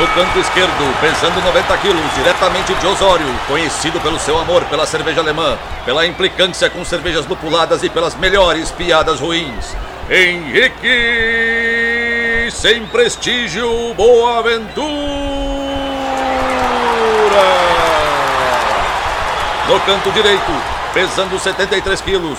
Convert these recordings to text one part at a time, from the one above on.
No canto esquerdo, pesando 90 quilos, diretamente de Osório, conhecido pelo seu amor pela cerveja alemã, pela implicância com cervejas lupuladas e pelas melhores piadas ruins. Henrique sem prestígio, Boaventura. No canto direito, pesando 73 quilos,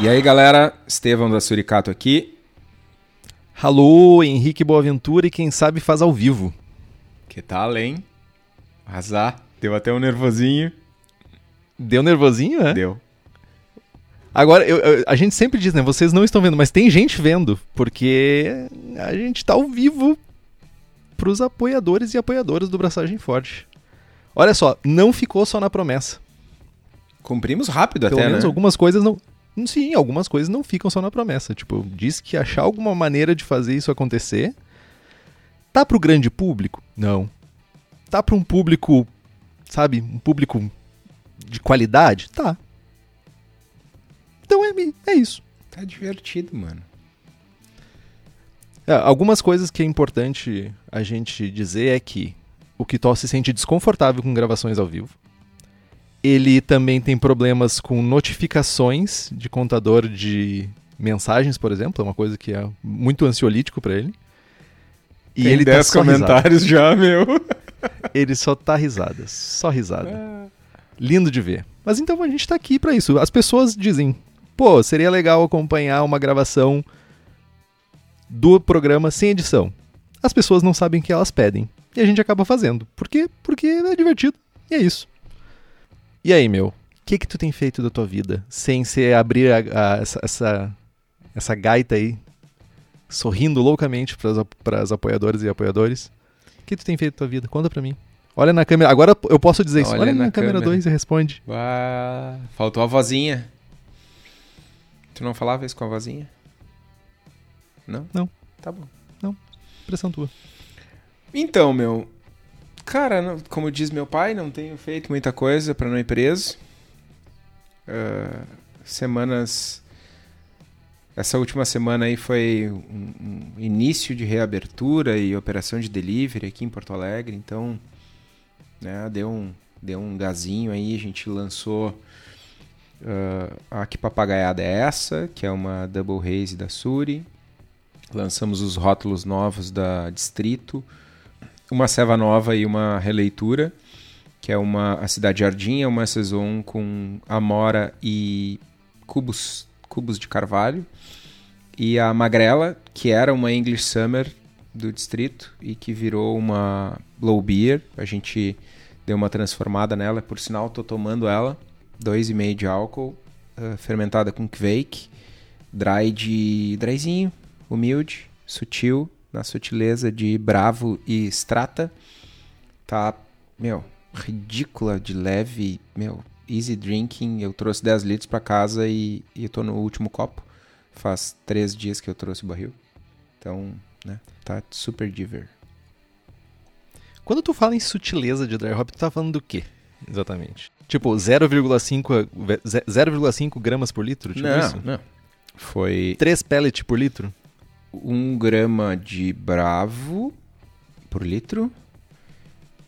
E aí, galera, Estevão da Suricato aqui. Alô, Henrique Boaventura e quem sabe faz ao vivo. Que tal, hein? Arrasar. Deu até um nervosinho. Deu nervosinho, né? Deu. Agora, eu- eu- a gente sempre diz, né? Vocês não estão vendo, mas tem gente vendo, porque a gente tá ao vivo pros apoiadores e apoiadoras do Braçagem Forte. Olha só, não ficou só na promessa. Cumprimos rápido Pelo até, menos né? algumas coisas não. Sim, algumas coisas não ficam só na promessa. Tipo, diz que achar alguma maneira de fazer isso acontecer. Tá pro grande público? Não. Tá pra um público, sabe, um público de qualidade? Tá. Então é, é isso. Tá divertido, mano. É, algumas coisas que é importante a gente dizer é que o Kitó se sente desconfortável com gravações ao vivo. Ele também tem problemas com notificações de contador de mensagens, por exemplo, é uma coisa que é muito ansiolítico pra ele. E Tem ele 10 tá só risada. comentários já, meu. Ele só tá risada, só risada. Lindo de ver. Mas então a gente tá aqui pra isso. As pessoas dizem, pô, seria legal acompanhar uma gravação do programa sem edição. As pessoas não sabem o que elas pedem. E a gente acaba fazendo. Por quê? Porque é divertido. E é isso. E aí, meu? O que que tu tem feito da tua vida? Sem ser abrir a- a- essa, essa, essa gaita aí, sorrindo loucamente para as apoiadoras e apoiadores. O que tu tem feito da tua vida? Conta pra mim. Olha na câmera. Agora eu posso dizer isso. Olha Olha na na câmera câmera. 2 e responde. Ah, faltou a vozinha. Tu não falava isso com a vozinha? Não? Não. Tá bom. Pressão tua. Então, meu. Cara, não- como diz meu pai, não tenho feito muita coisa pra não ir preso. Ah, semanas. Essa última semana aí foi um, um início de reabertura e operação de delivery aqui em Porto Alegre, então né, deu, um, deu um gazinho aí, a gente lançou ah, a que papagaiada é essa, que é uma Double Haze da Suri. Lançamos os rótulos novos da Distrito, uma ceva nova e uma releitura, que é uma a Cidade Jardim, é uma saison com amora e cubos, cubos de carvalho. E a Magrela, que era uma English Summer do distrito e que virou uma low beer. A gente deu uma transformada nela, por sinal, tô tomando ela, 2,5 de álcool, eh, fermentada com Kveik, dry de dryzinho, humilde, sutil, na sutileza de Bravo e Strata. Tá, meu, ridícula de leve, meu, easy drinking. Eu trouxe 10 litros pra casa e, e eu tô no último copo. Faz três dias que eu trouxe o barril. Então, né, tá super diver. Quando tu fala em sutileza de dry hop, tu tá falando do quê? Exatamente. Tipo, 0,5 ve- ze- 0,5 gramas por litro? Tipo não, isso? não. Foi 3 pellets por litro? Um grama de Bravo por litro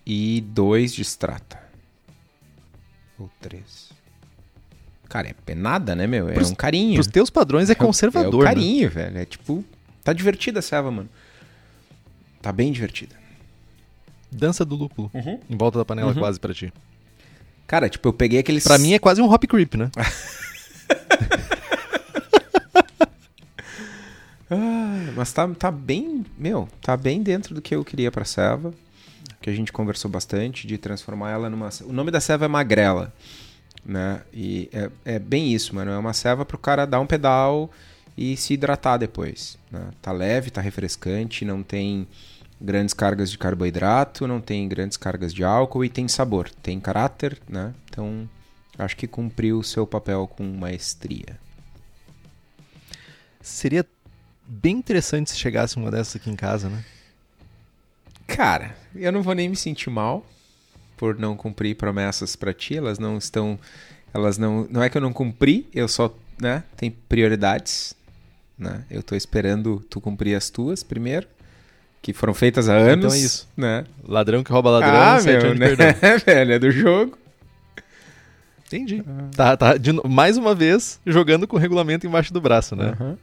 e dois de Strata. Ou três. Cara, é nada, né, meu? É Pros- um carinho. Pros teus padrões é É conservador, o né? carinho, velho. É tipo. Tá divertida a ceva, mano. Tá bem divertida. Dança do lúpulo. Uhum. Em volta da panela Uhum. quase pra ti. Cara, tipo, eu peguei aqueles. Pra mim é quase um hop creep, né? Ah, mas tá, tá bem. Meu, tá bem dentro do que eu queria pra ceva. Que a gente conversou bastante de transformar ela numa. O nome da ceva é Magrela. Né? E é, é bem isso, mano. É uma ceva pro cara dar um pedal e se hidratar depois. né? Tá leve, tá refrescante, não tem grandes cargas de carboidrato, não tem grandes cargas de álcool e tem sabor, tem caráter, né? Então, acho que cumpriu o seu papel com maestria. Seria bem interessante se chegasse uma dessas aqui em casa, né? Cara, eu não vou nem me sentir mal por não cumprir promessas para ti, elas não estão elas não não é que eu não cumpri, eu só, né, tem prioridades, né? Eu tô esperando tu cumprir as tuas primeiro, que foram feitas há anos, Então é isso. né? Ladrão que rouba ladrão, ah, meu, né? perdão. velho, é do jogo. Entendi. Tá, tá, de mais uma vez, jogando com o regulamento embaixo do braço, né? Aham.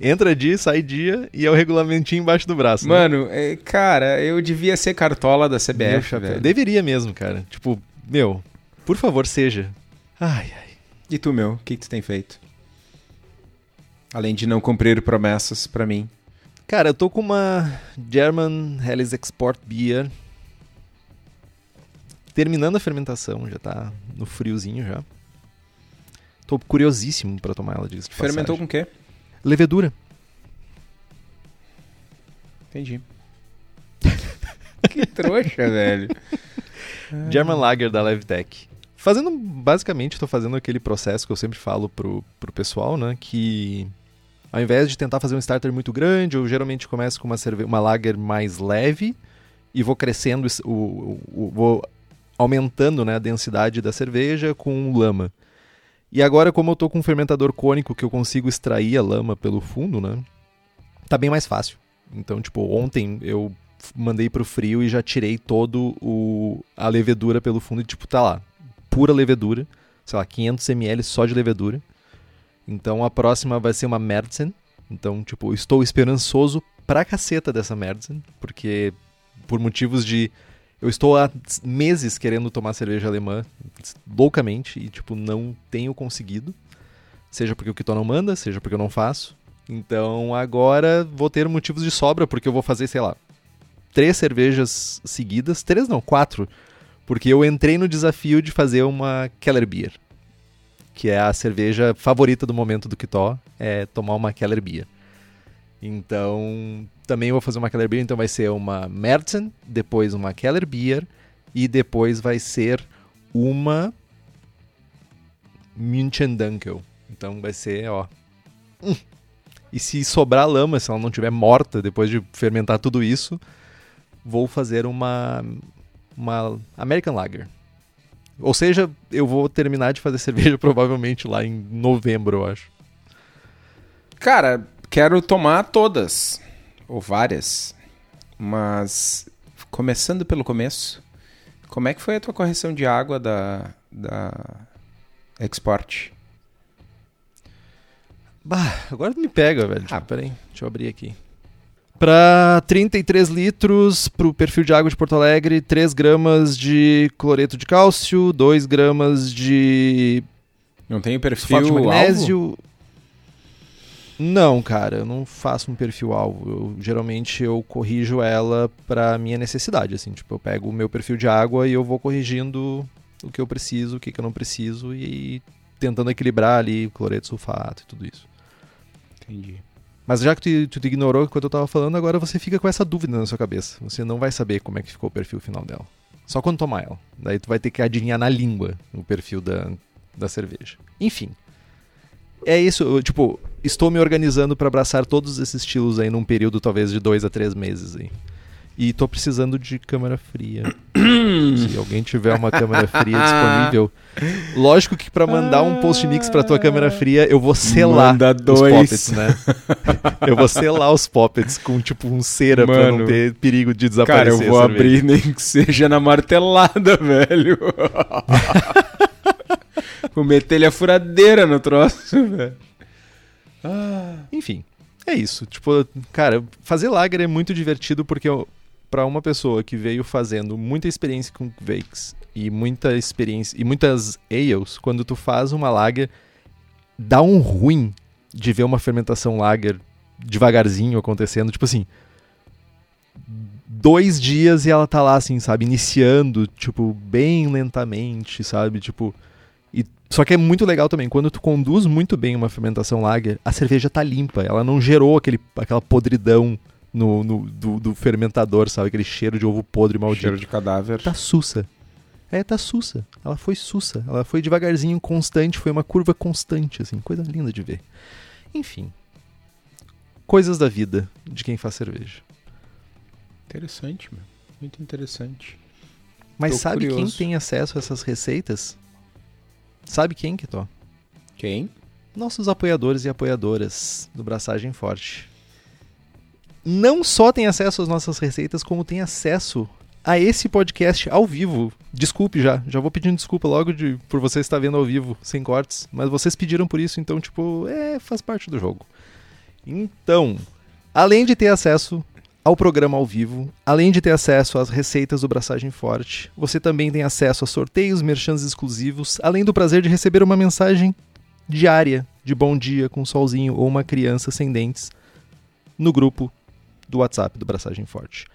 Entra dia, sai dia e é o regulamentinho embaixo do braço. né? Mano, é, cara, eu devia ser cartola da CBF, chapéu. velho. Deveria mesmo, cara. Tipo, meu, por favor, seja. Ai, ai. E tu, meu, o que, que tu tem feito? Além de não cumprir promessas pra mim. Cara, eu tô com uma German Helles Export Beer. Terminando a fermentação, já tá no friozinho já. Tô curiosíssimo pra tomar ela disso. Fermentou com o quê? Levedura. Entendi. que trouxa, velho. German Lager da Levtech. Fazendo, basicamente, tô fazendo aquele processo que eu sempre falo pro, pro pessoal, né? Que ao invés de tentar fazer um starter muito grande, eu geralmente começo com uma, cerve uma lager mais leve e vou crescendo, o, o- o- vou aumentando né, a densidade da cerveja com lama. E agora, como eu tô com um fermentador cônico que eu consigo extrair a lama pelo fundo, né? Tá bem mais fácil. Então, tipo, ontem eu mandei pro frio e já tirei todo o a levedura pelo fundo e tipo tá lá, pura levedura, sei lá, 500 ml só de levedura. Então a próxima vai ser uma Märzen. Então, tipo, estou esperançoso pra caceta dessa Märzen, porque por motivos de eu estou há meses querendo tomar cerveja alemã loucamente e tipo não tenho conseguido. Seja porque o Kitó não manda, seja porque eu não faço. Então agora vou ter motivos de sobra, porque eu vou fazer, sei lá, três cervejas seguidas. Três não, quatro. Porque eu entrei no desafio de fazer uma Keller Beer. Que é a cerveja favorita do momento do Kitó, é tomar uma Keller Beer. Então, também vou fazer uma Keller Beer, então vai ser uma Märzen, depois uma Keller Beer e depois vai ser uma München Dunkel. Então vai ser, ó. hum. E se sobrar lama, se ela não estiver morta depois de fermentar tudo isso, vou fazer uma uma American Lager. Ou seja, eu vou terminar de fazer cerveja provavelmente lá em novembro, eu acho. Cara, quero tomar todas. Ou várias. Mas, começando pelo começo, como é que foi a tua correção de água da, da Export? Bah, agora me pega, velho. Ah. Peraí, deixa eu abrir aqui. Pra 33 litros, pro perfil de água de Porto Alegre, 3 gramas de cloreto de cálcio, 2 gramas de Não tem o perfil de alvo? Não, cara, eu não faço um perfil alvo. Eu, geralmente eu corrijo ela pra minha necessidade, assim, tipo, eu pego o meu perfil de água e eu vou corrigindo o que eu preciso, o que, que eu não preciso e tentando equilibrar ali cloreto, sulfato e tudo isso. Entendi. Mas já que tu, tu te ignorou enquanto eu tava falando, agora você fica com essa dúvida na sua cabeça. Você não vai saber como é que ficou o perfil final dela. Só quando tomar ela. Daí tu vai ter que adivinhar na língua o perfil da, da cerveja. Enfim. É isso, tipo, estou me organizando para abraçar todos esses estilos aí num período talvez de dois a três meses aí. E tô precisando de câmera fria. Se alguém tiver uma câmera fria disponível. Lógico que para mandar um post mix pra tua câmera fria, eu vou selar Manda os dois. poppets, né? eu vou selar os poppets com tipo um cera pra não ter perigo de Cara, desaparecer. eu vou abrir nem que seja na martelada, velho. vou meter-lhe a furadeira no troço, velho. Enfim, é isso. Tipo, cara, fazer lager é muito divertido porque pra uma pessoa que veio fazendo muita experiência com Vakes e muita experiência e muitas ales, quando tu faz uma lager, dá um ruim de ver uma fermentação lager devagarzinho acontecendo, tipo assim, dois dias e ela tá lá assim, sabe, iniciando, tipo, bem lentamente, sabe, tipo, só que é muito legal também, quando tu conduz muito bem uma fermentação lager, a cerveja tá limpa, ela não gerou aquele, aquela podridão no, no- do, do fermentador, sabe? Aquele cheiro de ovo podre maldito. Cheiro de cadáver. Tá sussa. É, tá sussa. Ela foi sussa. Ela foi devagarzinho, constante. Foi uma curva constante, assim. Coisa linda de ver. Enfim. Coisas da vida de quem faz cerveja. Interessante, meu. Muito interessante. Mas Tô sabe quem curioso. tem acesso a essas receitas? Sabe quem, Kitó? Quem? Nossos apoiadores e apoiadoras do Braçagem Forte. Não só tem acesso às nossas receitas, como tem acesso a esse podcast ao vivo. Desculpe já, já vou pedindo desculpa logo de, por você estar vendo ao vivo, sem cortes. Mas vocês pediram por isso, então, tipo, é, faz parte do jogo. Então, além de ter acesso ao programa ao vivo, além de ter acesso às receitas do Braçagem Forte, você também tem acesso a sorteios, merchans exclusivos, além do prazer de receber uma mensagem diária de bom dia com um solzinho ou uma criança sem dentes no grupo do WhatsApp do Braçagem Forte.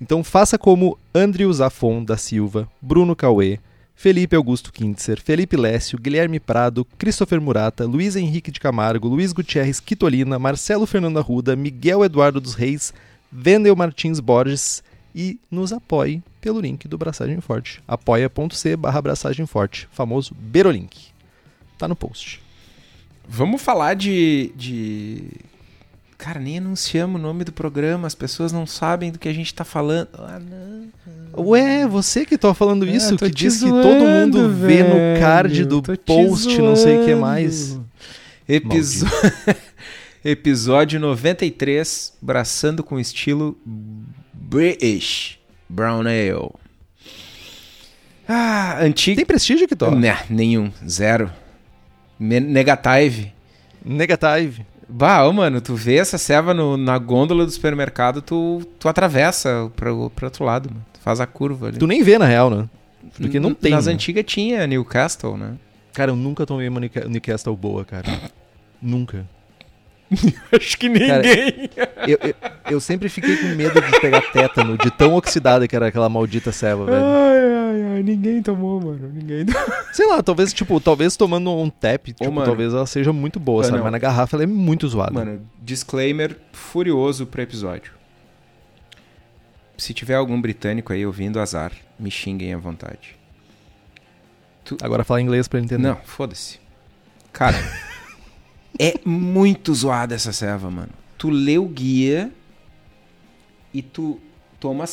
Então faça como Andrew Zafon da Silva, Bruno Cauê, Felipe Augusto Kintzer, Felipe Lécio, Guilherme Prado, Christopher Murata, Luiz Henrique de Camargo, Luiz Gutierrez Quitolina, Marcelo Fernando Arruda, Miguel Eduardo dos Reis, Vendel Martins Borges e nos apoie pelo link do Braçagem Forte. apoia.c barra Braçagem Forte, famoso Berolink. Tá no post. Vamos falar de, de. Cara, nem anunciamos o nome do programa, as pessoas não sabem do que a gente tá falando. Ah, não. Ué, você que tá falando Ah, isso, que diz que zoando, todo mundo vê no velho, card do post, não sei o que mais. Episo... Episódio 93, braçando com estilo British Brown Ale. Ah, antigo. Tem prestígio que toca? Né, nenhum, zero. Negative. Negative. Bah, ô, mano, tu vê essa ceva no- na gôndola do supermercado, tu, tu atravessa pro, pro outro lado, mano. Tu faz a curva ali. Tu nem vê na real, né? Porque não N- tem. Nas né? antigas tinha Newcastle, né? Cara, eu nunca tomei uma Newca- Newcastle boa, cara. nunca. Acho que ninguém. Eu, eu, eu sempre fiquei com medo de pegar tétano, de tão oxidada que era aquela maldita ceva, velho. Ai, ai, ai, ninguém tomou, mano. Ninguém Sei lá, talvez, tipo, talvez tomando um tap, tipo, mano. talvez ela seja muito boa, Ah, sabe? não. Mas na garrafa ela é muito zoada. Mano, disclaimer furioso pro episódio. Se tiver algum britânico aí ouvindo, azar. Me xinguem à vontade. Agora fala inglês pra ele entender. Não, foda-se. Cara, é muito zoada essa ceva, mano. Tu lê o guia e tu toma a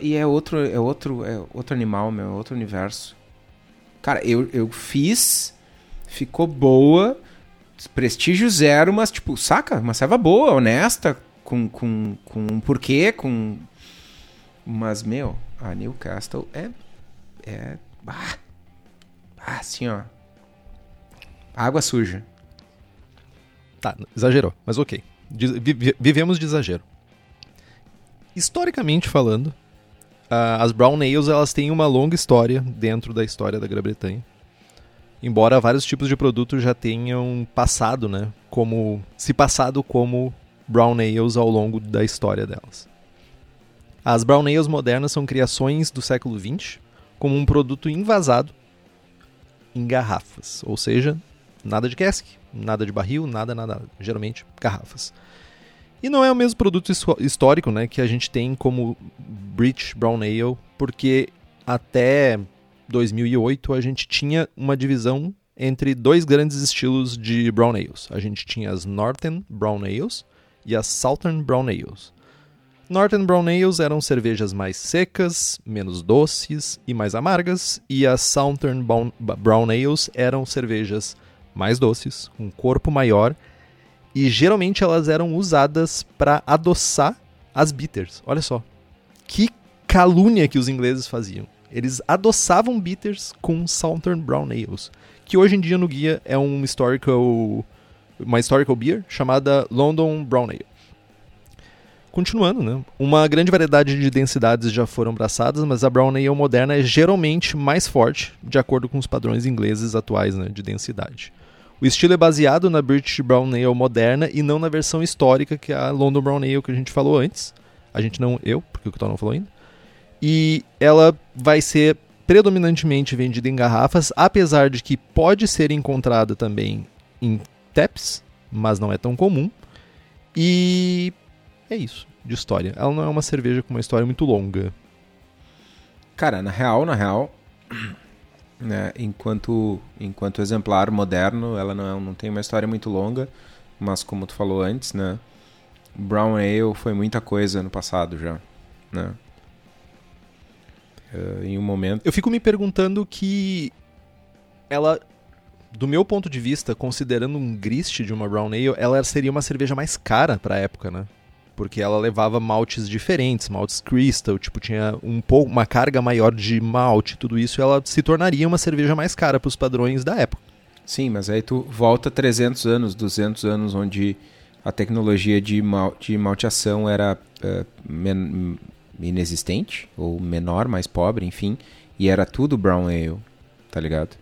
e é outro, é outro, é outro animal, meu, é outro universo. Cara, eu, eu fiz, ficou boa, prestígio zero, mas tipo, saca? Uma ceva boa, honesta, com, com, com um porquê, com... Mas, meu, a Newcastle é... É... Ah, assim, ó. Água suja. Tá, exagerou, mas ok. Vivemos de exagero. Historicamente falando, as Brown Ales elas têm uma longa história dentro da história da Grã-Bretanha. Embora vários tipos de produtos já tenham passado, né, como se passado como Brown Ales ao longo da história delas. As Brown Ales modernas são criações do século XX como um produto invasado em garrafas, ou seja, nada de cask, nada de barril, nada, nada, geralmente garrafas. E não é o mesmo produto his- histórico, né, que a gente tem como British Brown Ale, porque até 2008 a gente tinha uma divisão entre dois grandes estilos de Brown Ales. A gente tinha as Northern Brown Ales e as Southern Brown Ales. Northern Brown Ales eram cervejas mais secas, menos doces e mais amargas, e as Southern Brown Ales eram cervejas mais doces, com corpo maior, e geralmente elas eram usadas para adoçar as bitters. Olha só. Que calúnia que os ingleses faziam. Eles adoçavam bitters com Southern Brown Ales, que hoje em dia no guia é um historical uma historical beer chamada London Brown Ale. Continuando, né? Uma grande variedade de densidades já foram abraçadas, mas a Brown Ale moderna é geralmente mais forte, de acordo com os padrões ingleses atuais né, de densidade. O estilo é baseado na British Brown Ale moderna e não na versão histórica que é a London Brown Ale que a gente falou antes. A gente não, eu, porque o Kiton não falou ainda. E ela vai ser predominantemente vendida em garrafas, apesar de que pode ser encontrada também em taps, mas não é tão comum. E é isso. de história. Ela não é uma cerveja com uma história muito longa. Cara, na real, na real, né, enquanto, enquanto exemplar moderno, ela não, é, não tem uma história muito longa, mas como tu falou antes, né, Brown Ale foi muita coisa no passado já, né. Uh, em um momento... Eu fico me perguntando que ela, do meu ponto de vista, considerando um grist de uma Brown Ale, ela seria uma cerveja mais cara pra época, né? Porque ela levava maltes diferentes, maltes crystal, tipo tinha um pouco uma carga maior de malte, tudo isso, ela se tornaria uma cerveja mais cara para os padrões da época. Sim, mas aí tu volta 300 anos, 200 anos onde a tecnologia de, mal, de malteação era uh, men, inexistente ou menor, mais pobre, enfim, e era tudo brown ale, tá ligado?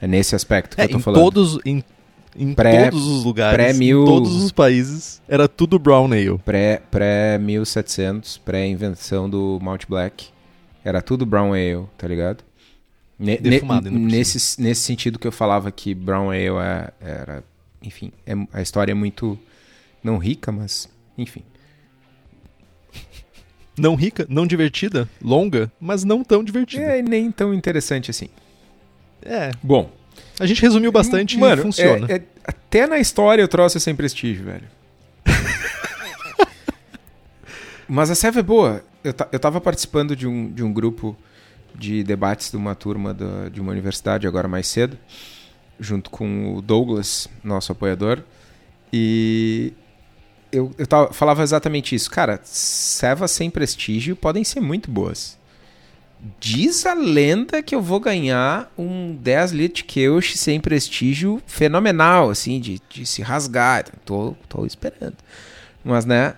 É nesse aspecto que é, eu tô em falando. Todos, em em Pré- todos os lugares, pré-mil- em todos os países, era tudo brown ale. Pré, pré 1700, pré invenção do Malt Black, era tudo brown ale, tá ligado? Ne- Defumado ne- nesse, nesse sentido que eu falava que brown ale é- era, enfim, é- a história é muito não rica, mas enfim. Não rica, não divertida, longa, mas não tão divertida. É nem tão interessante assim. É. Bom, A gente resumiu bastante Mano, e funciona. é- é- até na história eu trouxe sem prestígio, velho. Mas a serva é boa. Eu, eu tava participando de um, de um grupo de debates de uma turma da- de uma universidade agora mais cedo, junto com o Douglas, nosso apoiador, e eu, eu tava- falava exatamente isso. Cara, servas sem prestígio podem ser muito boas. Diz a lenda que eu vou ganhar um 10 litros Keush sem prestígio fenomenal, assim, de, de se rasgar. Tô, tô esperando. Mas, né,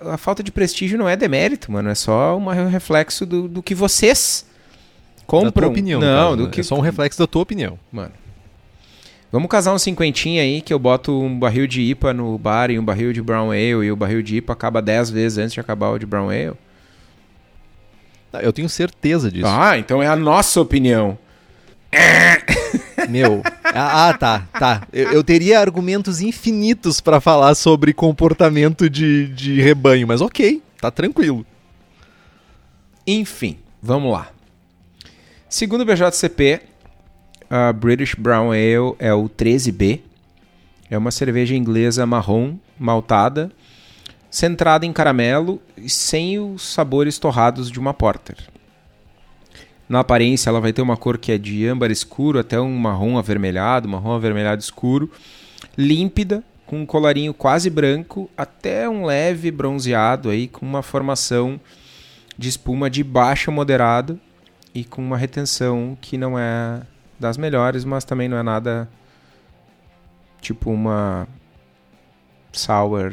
a falta de prestígio não é demérito, mano. É só um reflexo do, do que vocês compram. da tua opinião. Não, cara, do né? que... É só um reflexo da tua opinião. Mano. Vamos casar um cinquentinha aí, que eu boto um barril de IPA no bar e um barril de Brown Ale, e o barril de IPA acaba 10 vezes antes de acabar o de Brown Ale. Ah, Eu tenho certeza disso. Ah, então é a nossa opinião. Meu. Ah, ah, tá, tá. Eu, eu teria argumentos infinitos pra falar sobre comportamento de, de rebanho, mas ok, tá tranquilo. Enfim, vamos lá. Segundo o BJCP, a British Brown Ale é o 13B. É uma cerveja inglesa marrom, maltada, centrada em caramelo e sem os sabores torrados de uma porter. Na aparência, ela vai ter uma cor que é de âmbar escuro até um marrom avermelhado, marrom avermelhado escuro, límpida, com um colarinho quase branco, até um leve bronzeado aí, com uma formação de espuma de baixo a moderado e com uma retenção que não é das melhores, mas também não é nada tipo uma sour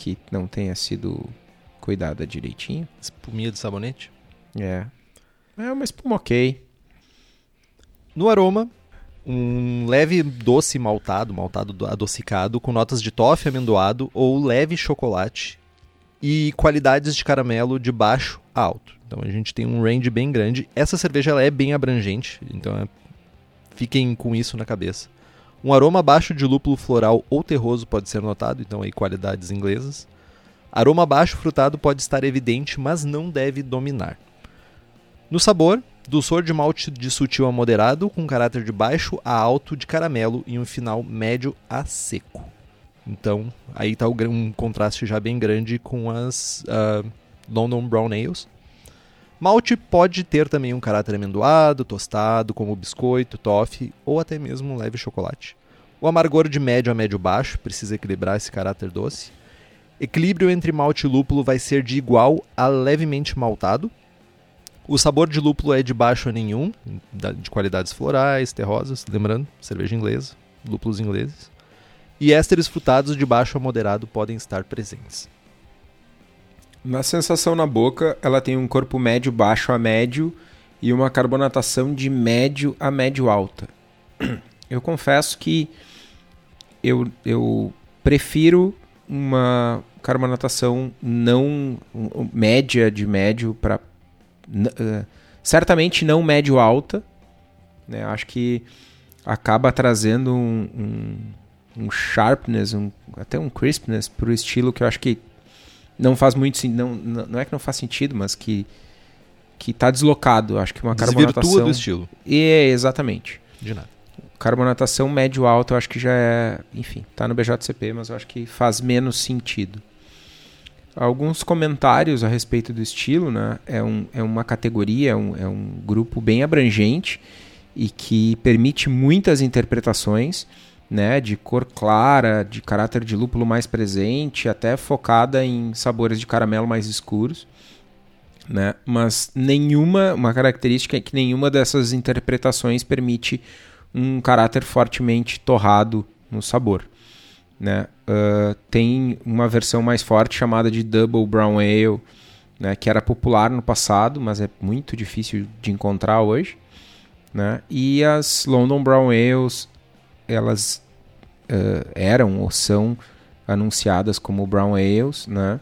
que não tenha sido cuidada direitinho. Espuminha de sabonete. É. É uma espuma ok. No aroma, um leve doce maltado, maltado do- adocicado, com notas de toffee amendoado ou leve chocolate e qualidades de caramelo de baixo a alto. Então a gente tem um range bem grande. Essa cerveja ela é bem abrangente, então é- fiquem com isso na cabeça. Um aroma baixo de lúpulo floral ou terroso pode ser notado, então aí qualidades inglesas. Aroma baixo frutado pode estar evidente, mas não deve dominar. No sabor, dulçor de malte de sutil a moderado, com caráter de baixo a alto de caramelo e um final médio a seco. Então, aí está um contraste já bem grande com as ah, London Brown Ales. Malte pode ter também um caráter amendoado, tostado, como biscoito, toffee ou até mesmo um leve chocolate. O amargor de médio a médio baixo precisa equilibrar esse caráter doce. Equilíbrio entre malte e lúpulo vai ser de igual a levemente maltado. O sabor de lúpulo é de baixo a nenhum, de qualidades florais, terrosas, lembrando, cerveja inglesa, lúpulos ingleses. E ésteres frutados de baixo a moderado podem estar presentes. Na sensação na boca, ela tem um corpo médio baixo a médio e uma carbonatação de médio a médio alta. Eu confesso que eu, eu prefiro uma carbonatação não média de médio para certamente não médio alta. Né? Acho que acaba trazendo um, um, um sharpness, um, até um crispness para o estilo que eu acho que não faz muito não, não é que não faz sentido, mas que que tá deslocado. Acho que uma Desvirtua carbonatação do estilo. É, exatamente. De nada. Carbonatação médio alto, eu acho que já é, enfim, tá no BJCP, mas eu acho que faz menos sentido. Alguns comentários a respeito do estilo, né? É, um, é uma categoria, é um, é um grupo bem abrangente e que permite muitas interpretações, né? De cor clara, de caráter de lúpulo mais presente, até focada em sabores de caramelo mais escuros, né? Mas nenhuma, uma característica é que nenhuma dessas interpretações permite um caráter fortemente torrado no sabor. Né? Uh, tem uma versão mais forte chamada de Double Brown Ale, né? que era popular no passado, mas é muito difícil de encontrar hoje. Né? E as London Brown Ales, elas uh, eram ou são anunciadas como Brown Ales, né?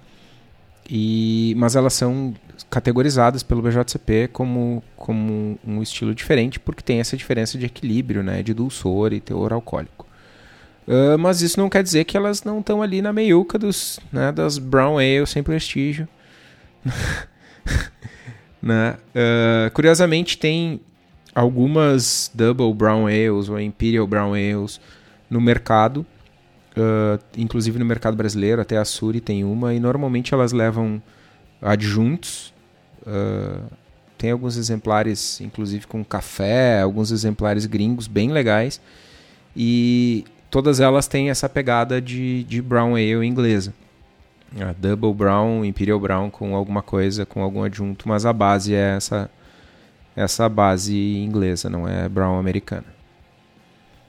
E, mas elas são categorizadas pelo BJCP como, como um estilo diferente, porque tem essa diferença de equilíbrio, né, de dulçor e teor alcoólico. Uh, mas isso não quer dizer que elas não estão ali na meiuca dos, né, das Brown Ale sem prestígio. né? Uh, curiosamente, tem algumas Double Brown Ales ou Imperial Brown Ales no mercado, uh, inclusive no mercado brasileiro, até a Suri tem uma, e normalmente elas levam adjuntos. Uh, tem alguns exemplares, inclusive com café, alguns exemplares gringos bem legais. E todas elas têm essa pegada de, de Brown Ale inglesa. A Double Brown, Imperial Brown com alguma coisa, com algum adjunto, mas a base é essa, essa base inglesa, não é Brown americana.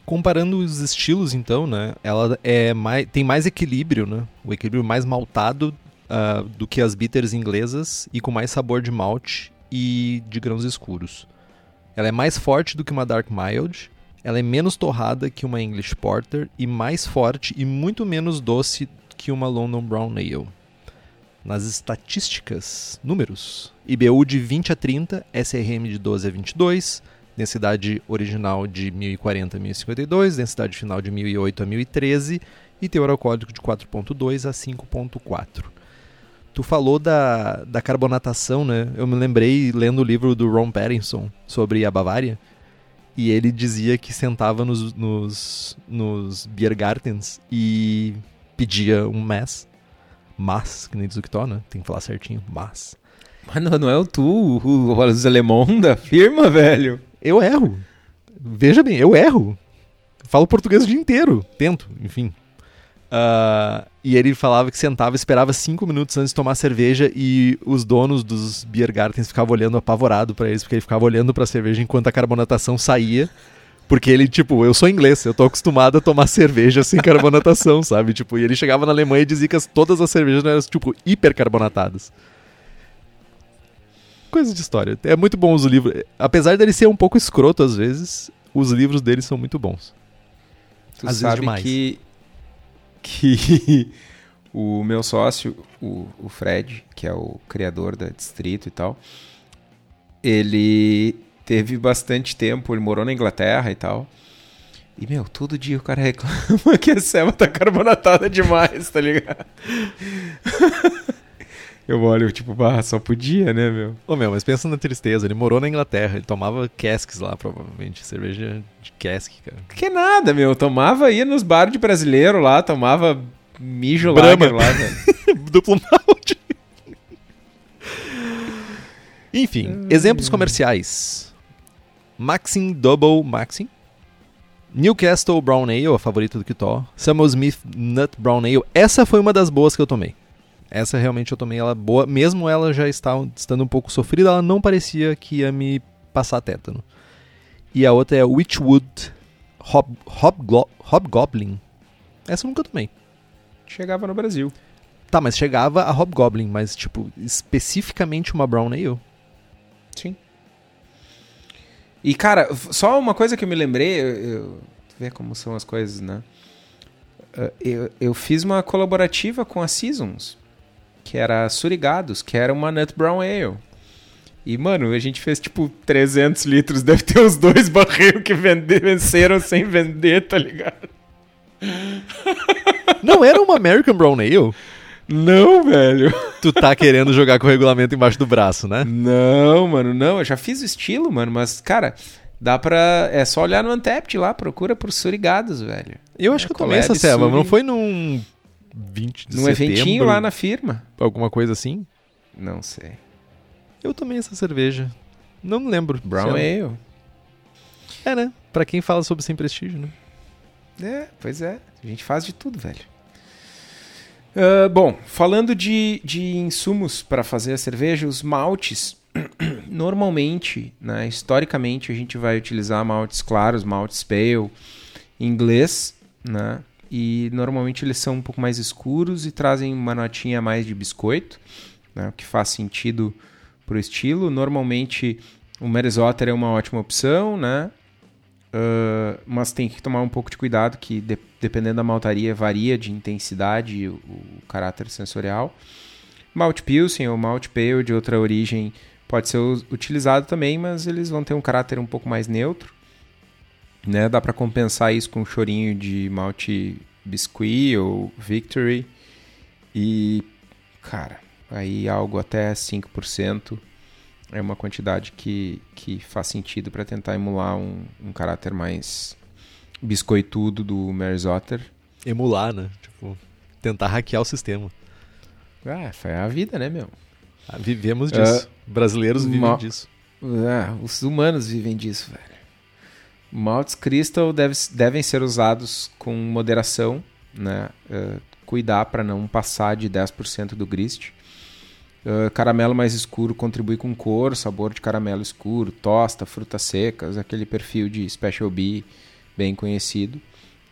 Comparando os estilos, então, né? Ela é mais, tem mais equilíbrio, né? O equilíbrio mais maltado uh, do que as bitters inglesas e com mais sabor de malte e de grãos escuros. Ela é mais forte do que uma Dark Mild, ela é menos torrada que uma English Porter e mais forte e muito menos doce que uma London Brown Ale. Nas estatísticas, números, IBU de 20 a 30, SRM de 12 a 22, densidade original de 1040 a 1052, densidade final de 1008 a 1013 e teor alcoólico de 4.2 a 5.4. Tu falou da, da carbonatação, né? Eu me lembrei lendo o livro do Ron Pattinson sobre a Bavária. E ele dizia que sentava nos, nos, nos Biergartens e pedia um mas. Mas, que nem diz o que né? Tem que falar certinho. Mas. Mas não, não é o tu, o, o alemão da firma, velho. Eu erro. Veja bem, eu erro. Falo português o dia inteiro. Tento, enfim. Uh, e ele falava que sentava, esperava cinco minutos antes de tomar cerveja e os donos dos Biergartens ficavam olhando apavorado para eles, porque ele ficava olhando para a cerveja enquanto a carbonatação saía. Porque ele, tipo, eu sou inglês, eu tô acostumado a tomar cerveja sem carbonatação, sabe? Tipo, e ele chegava na Alemanha e dizia que as, todas as cervejas eram, tipo, hipercarbonatadas. Coisa de história. É muito bom os livros. Apesar dele ser um pouco escroto às vezes, os livros dele são muito bons. Tu Às vezes sabe demais. que que o meu sócio, o, o Fred, que é o criador da Distrito e tal, ele teve bastante tempo, ele morou na Inglaterra e tal. E, meu, todo dia o cara reclama que a ceva tá carbonatada demais, tá ligado? Eu olho, tipo, bah, só podia, né, meu? Ô meu, mas pensa na tristeza, ele morou na Inglaterra, ele tomava casks lá, provavelmente, cerveja de cask, cara. Que nada, meu. Tomava, ia nos bares de brasileiro lá, tomava mijo Brahma. lá, velho. Duplo malte. Enfim, exemplos comerciais. Maxim Double Maxim. Newcastle Brown Ale, a favorita do Kitó. Samuel Smith Nut Brown Ale. Essa foi uma das boas que eu tomei. Essa realmente eu tomei ela boa. Mesmo ela já está, estando um pouco sofrida, ela não parecia que ia me passar tétano. E a outra é Witchwood Hob, Hobglo- Hobgoblin. Essa eu nunca tomei. Chegava no Brasil. Tá, mas chegava a Hobgoblin, mas, tipo, especificamente uma Brown Ale? E, cara, só uma coisa que eu me lembrei, eu, eu, tu vê como são as coisas, né? Uh, Eu, eu fiz uma colaborativa com a Seasons, que era Surigados, que era uma Nut Brown Ale. E, mano, a gente fez tipo 300 litros, deve ter uns dois barris que vende- venceram sem vender, tá ligado? Não era uma American Brown Ale? Não, velho. Tu tá querendo jogar com o regulamento embaixo do braço, né? Não, mano, não. Eu já fiz o estilo, mano, mas, cara, dá pra. É só olhar no Antept lá, procura por surigados, velho. Eu acho É, que eu tomei essa ceva, mas não foi num 20 de Num setembro, eventinho lá na firma. alguma coisa assim. Não sei. Eu tomei essa cerveja. Não me lembro. Brown Se Ale. É, né? Pra quem fala sobre sem prestígio, né? É, pois é. A gente faz de tudo, velho. Ah, bom, falando de, de insumos para fazer a cerveja, os maltes, normalmente, né, historicamente, a gente vai utilizar maltes claros, maltes pale, inglês, né? E normalmente eles são um pouco mais escuros e trazem uma notinha mais de biscoito, né, o que faz sentido pro estilo. Normalmente o Merisotter é uma ótima opção, né? Uh, mas tem que tomar um pouco de cuidado que de- dependendo da maltaria varia de intensidade o, o caráter sensorial. Malte Pilsen ou Malte Pale de outra origem pode ser utilizado também, mas eles vão ter um caráter um pouco mais neutro. Né? Dá para compensar isso com um chorinho de malte Biscuit ou Victory. E, cara, aí algo até 5% é uma quantidade que, que faz sentido para tentar emular um, um caráter mais biscoitudo do Merzotter. Emular, né? Tipo, tentar hackear o sistema. Ah, foi a vida, né, meu? Ah, Vivemos disso. Brasileiros vivem disso. Ah, os humanos vivem disso, velho. Maltes Crystal deve, devem ser usados com moderação, né? Eh, cuidar para não passar de 10% do grist. Eh, caramelo mais escuro contribui com cor, sabor de caramelo escuro, tosta, frutas secas, aquele perfil de Special B bem conhecido.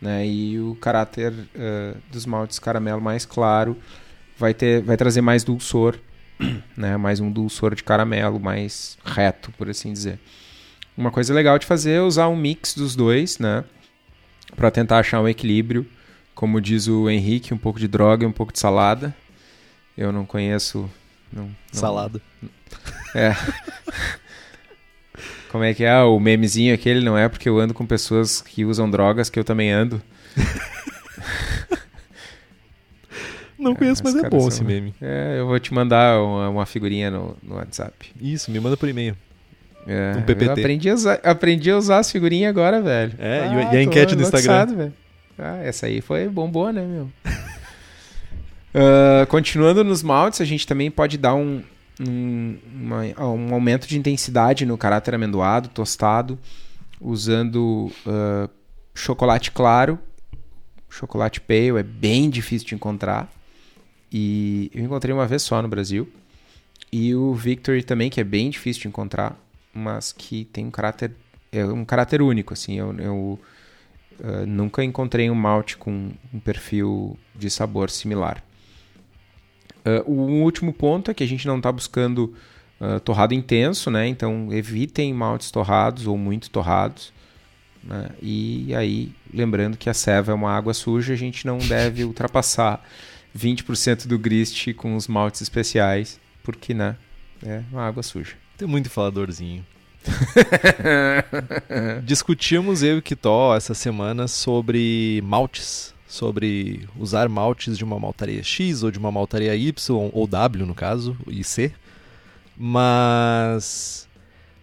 Né? E o caráter eh, dos maltes caramelo mais claro vai, ter, vai trazer mais dulçor, né? mais um dulçor de caramelo, mais reto, por assim dizer. Uma coisa legal de fazer é usar um mix dos dois, né? Para tentar achar um equilíbrio. Como diz o Henrique, um pouco de droga e um pouco de salada. Eu não conheço. Não, não- Salada. É. Como é que é? O memezinho aquele não é porque eu ando com pessoas que usam drogas que eu também ando. Não conheço, mas é bom são- esse meme. É, eu vou te mandar uma, uma figurinha no, no WhatsApp. Isso, me manda por e-mail. É, Um PPT. Eu aprendi a, usar, aprendi a usar as figurinhas agora, velho. É, e Ah, e a enquete no Instagram? Ah, essa aí foi bombou, né, meu? Ah, continuando nos maltes, a gente também pode dar um, um, uma- um aumento de intensidade no caráter amendoado, tostado, usando ah, chocolate claro. Chocolate pale é bem difícil de encontrar. E eu encontrei uma vez só no Brasil. E o Victory também, que é bem difícil de encontrar, mas que tem um caráter é um caráter único, assim. Eu, eu ah, nunca encontrei um malte com um perfil de sabor similar. Ah, o último ponto é que a gente não está buscando ah, torrado intenso, né? Então evitem maltes torrados ou muito torrados. né? E aí, lembrando que a ceva é uma água suja, a gente não deve ultrapassar 20% do grist com os maltes especiais, porque, né? É uma água suja. Tem muito faladorzinho. Discutimos eu e Kitó essa semana sobre maltes. Sobre usar maltes de uma maltaria X ou de uma maltaria Y, ou W no caso, e C. Mas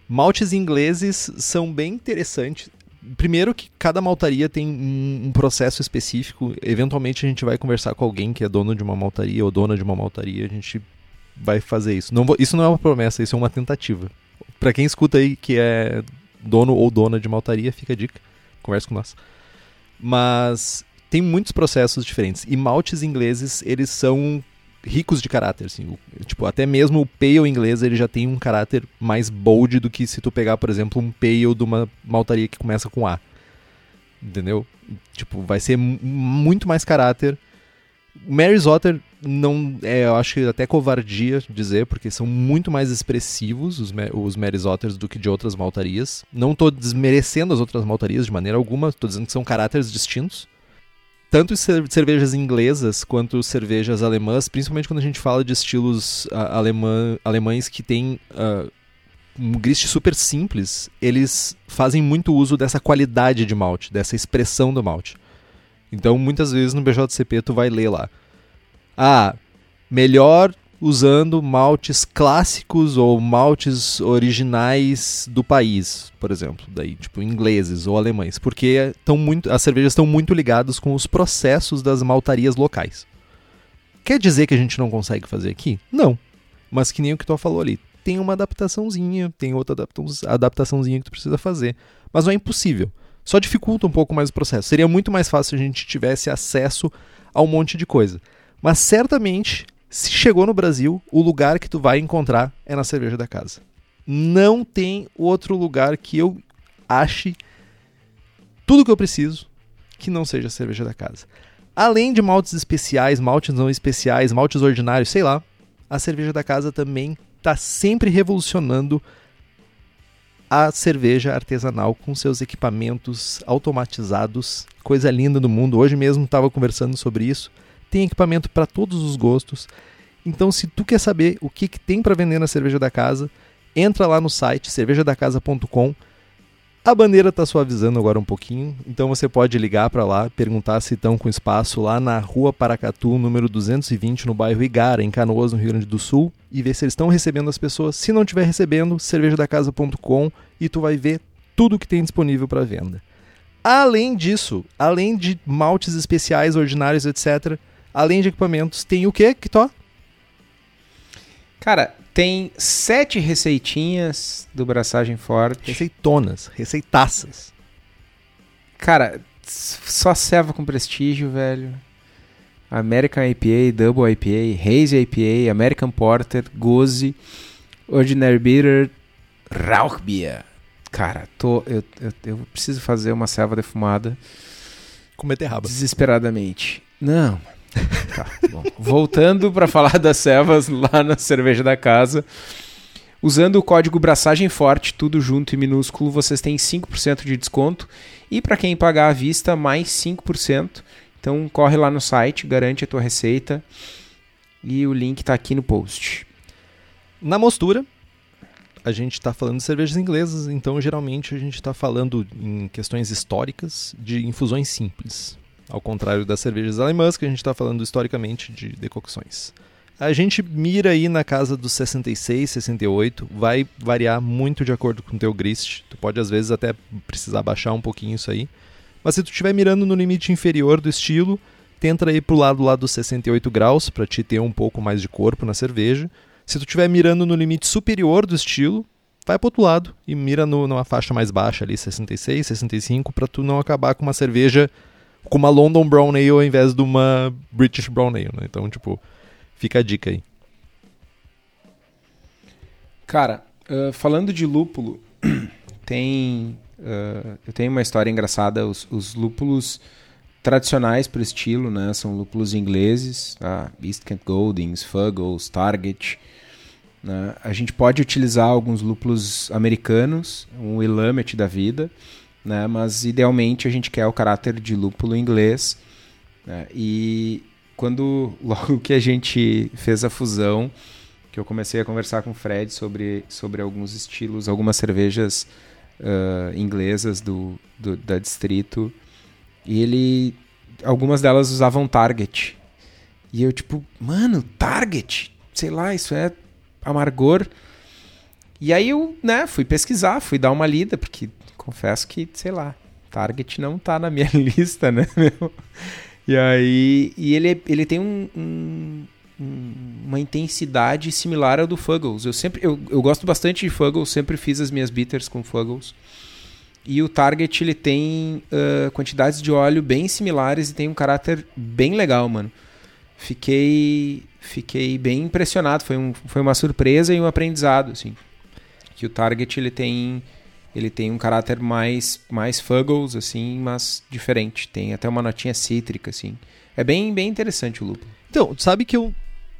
maltes ingleses são bem interessantes. Primeiro que cada maltaria tem um, processo específico. Eventualmente a gente vai conversar com alguém que é dono de uma maltaria ou dona de uma maltaria. A gente vai fazer isso. Não vou- isso não é uma promessa, isso é uma tentativa. Pra quem escuta aí que é dono ou dona de maltaria, fica a dica. Conversa com nós. Mas tem muitos processos diferentes. E maltes ingleses, eles são ricos de caráter, assim. Tipo, até mesmo o pale inglês, ele já tem um caráter mais bold do que se tu pegar, por exemplo, um pale de uma maltaria que começa com A. Entendeu? Tipo, vai ser mu- muito mais caráter. Mary's Otter não é, eu acho que até covardia dizer, porque são muito mais expressivos os, os Mary's Otters do que de outras maltarias. Não tô desmerecendo as outras maltarias de maneira alguma, tô dizendo que são caráteres distintos. Tanto cer- cervejas inglesas quanto cervejas alemãs, principalmente quando a gente fala de estilos ah, alemã, alemães que têm ah, um grist super simples, eles fazem muito uso dessa qualidade de malte, dessa expressão do malte. Então, muitas vezes no BJCP tu vai ler lá. Ah, melhor usando maltes clássicos ou maltes originais do país, por exemplo, daí tipo ingleses ou alemães, porque estão muito, as cervejas estão muito ligadas com os processos das maltarias locais. Quer dizer que a gente não consegue fazer aqui? Não. Mas que nem o que tu falou ali, tem uma adaptaçãozinha, tem outra adaptaçãozinha que tu precisa fazer, mas não é impossível. Só dificulta um pouco mais o processo. Seria muito mais fácil se a gente tivesse acesso a um monte de coisa. Mas certamente se chegou no Brasil, o lugar que tu vai encontrar é na cerveja da casa. Não tem outro lugar que eu ache tudo que eu preciso que não seja a cerveja da casa. Além de maltes especiais, maltes não especiais, maltes ordinários, sei lá, a cerveja da casa também está sempre revolucionando a cerveja artesanal com seus equipamentos automatizados, coisa linda do mundo. Hoje mesmo estava conversando sobre isso tem equipamento para todos os gostos. Então, se tu quer saber o que, que tem para vender na cerveja da casa, entra lá no site cervejadacasa.com. A bandeira está suavizando agora um pouquinho, então você pode ligar para lá, perguntar se estão com espaço lá na Rua Paracatu, número 220, no bairro Igara, em Canoas, no Rio Grande do Sul, e ver se eles estão recebendo as pessoas. Se não estiver recebendo, cervejadacasa.com e tu vai ver tudo que tem disponível para venda. Além disso, além de maltes especiais, ordinários, etc., Além de equipamentos, tem o que, Kitó? Cara, tem sete receitinhas do Braçagem Forte. Receitonas, receitaças. Cara, só serva com prestígio, velho. American IPA, Double IPA, Hazy IPA, American Porter, Goze, Ordinary Bitter, Rauchbier. Cara, tô, eu, eu, eu preciso fazer uma serva defumada. Com beterraba. Desesperadamente. Não, Tá. Voltando para falar das servas lá na cerveja da casa. Usando o código Braçagem Forte, tudo junto e minúsculo, vocês têm 5% de desconto. E para quem pagar à vista, mais 5%. Então corre lá no site, garante a tua receita. E o link está aqui no post. Na mostura, a gente está falando de cervejas inglesas, então geralmente a gente está falando em questões históricas de infusões simples. Ao contrário das cervejas alemãs, que a gente está falando historicamente de decocções. A gente mira aí na casa dos 66, 68, vai variar muito de acordo com o teu grist. Tu pode às vezes até precisar baixar um pouquinho isso aí. Mas se tu estiver mirando no limite inferior do estilo, tenta ir pro lado lá dos 68 graus para te ter um pouco mais de corpo na cerveja. Se tu estiver mirando no limite superior do estilo, vai pro outro lado e mira no, numa faixa mais baixa ali, 66, 65, para tu não acabar com uma cerveja com uma London Brown Ale ao invés de uma British Brown Ale, né? Então, tipo, fica a dica aí. Cara, uh, falando de lúpulo, tem. Uh, eu tenho uma história engraçada. Os, os lúpulos tradicionais para o estilo, né? São lúpulos ingleses, tá? East Kent Goldings, Fuggles, Target. Né? A gente pode utilizar alguns lúpulos americanos, um Willamette da vida né? Mas idealmente a gente quer o caráter de lúpulo inglês. Né? E quando logo que a gente fez a fusão, que eu comecei a conversar com o Fred sobre, sobre alguns estilos, algumas cervejas uh, inglesas do, do, da Distrito, e ele algumas delas usavam Target. E eu tipo, mano, Target, sei lá, isso é amargor. E aí eu, né, fui pesquisar, fui dar uma lida, porque confesso que, sei lá, Target não tá na minha lista, né? e aí, e ele, ele tem um, um, uma intensidade similar ao do Fuggles. Eu sempre, eu, eu gosto bastante de Fuggles, sempre fiz as minhas bitters com Fuggles. E o Target ele tem uh, quantidades de óleo bem similares e tem um caráter bem legal, mano. Fiquei, fiquei bem impressionado. Foi, um, foi uma surpresa e um aprendizado, assim. Que o Target ele tem ele tem um caráter mais mais Fuggles, assim, mas diferente. Tem até uma notinha cítrica, assim. É bem, bem interessante o lúpulo. Então, sabe que eu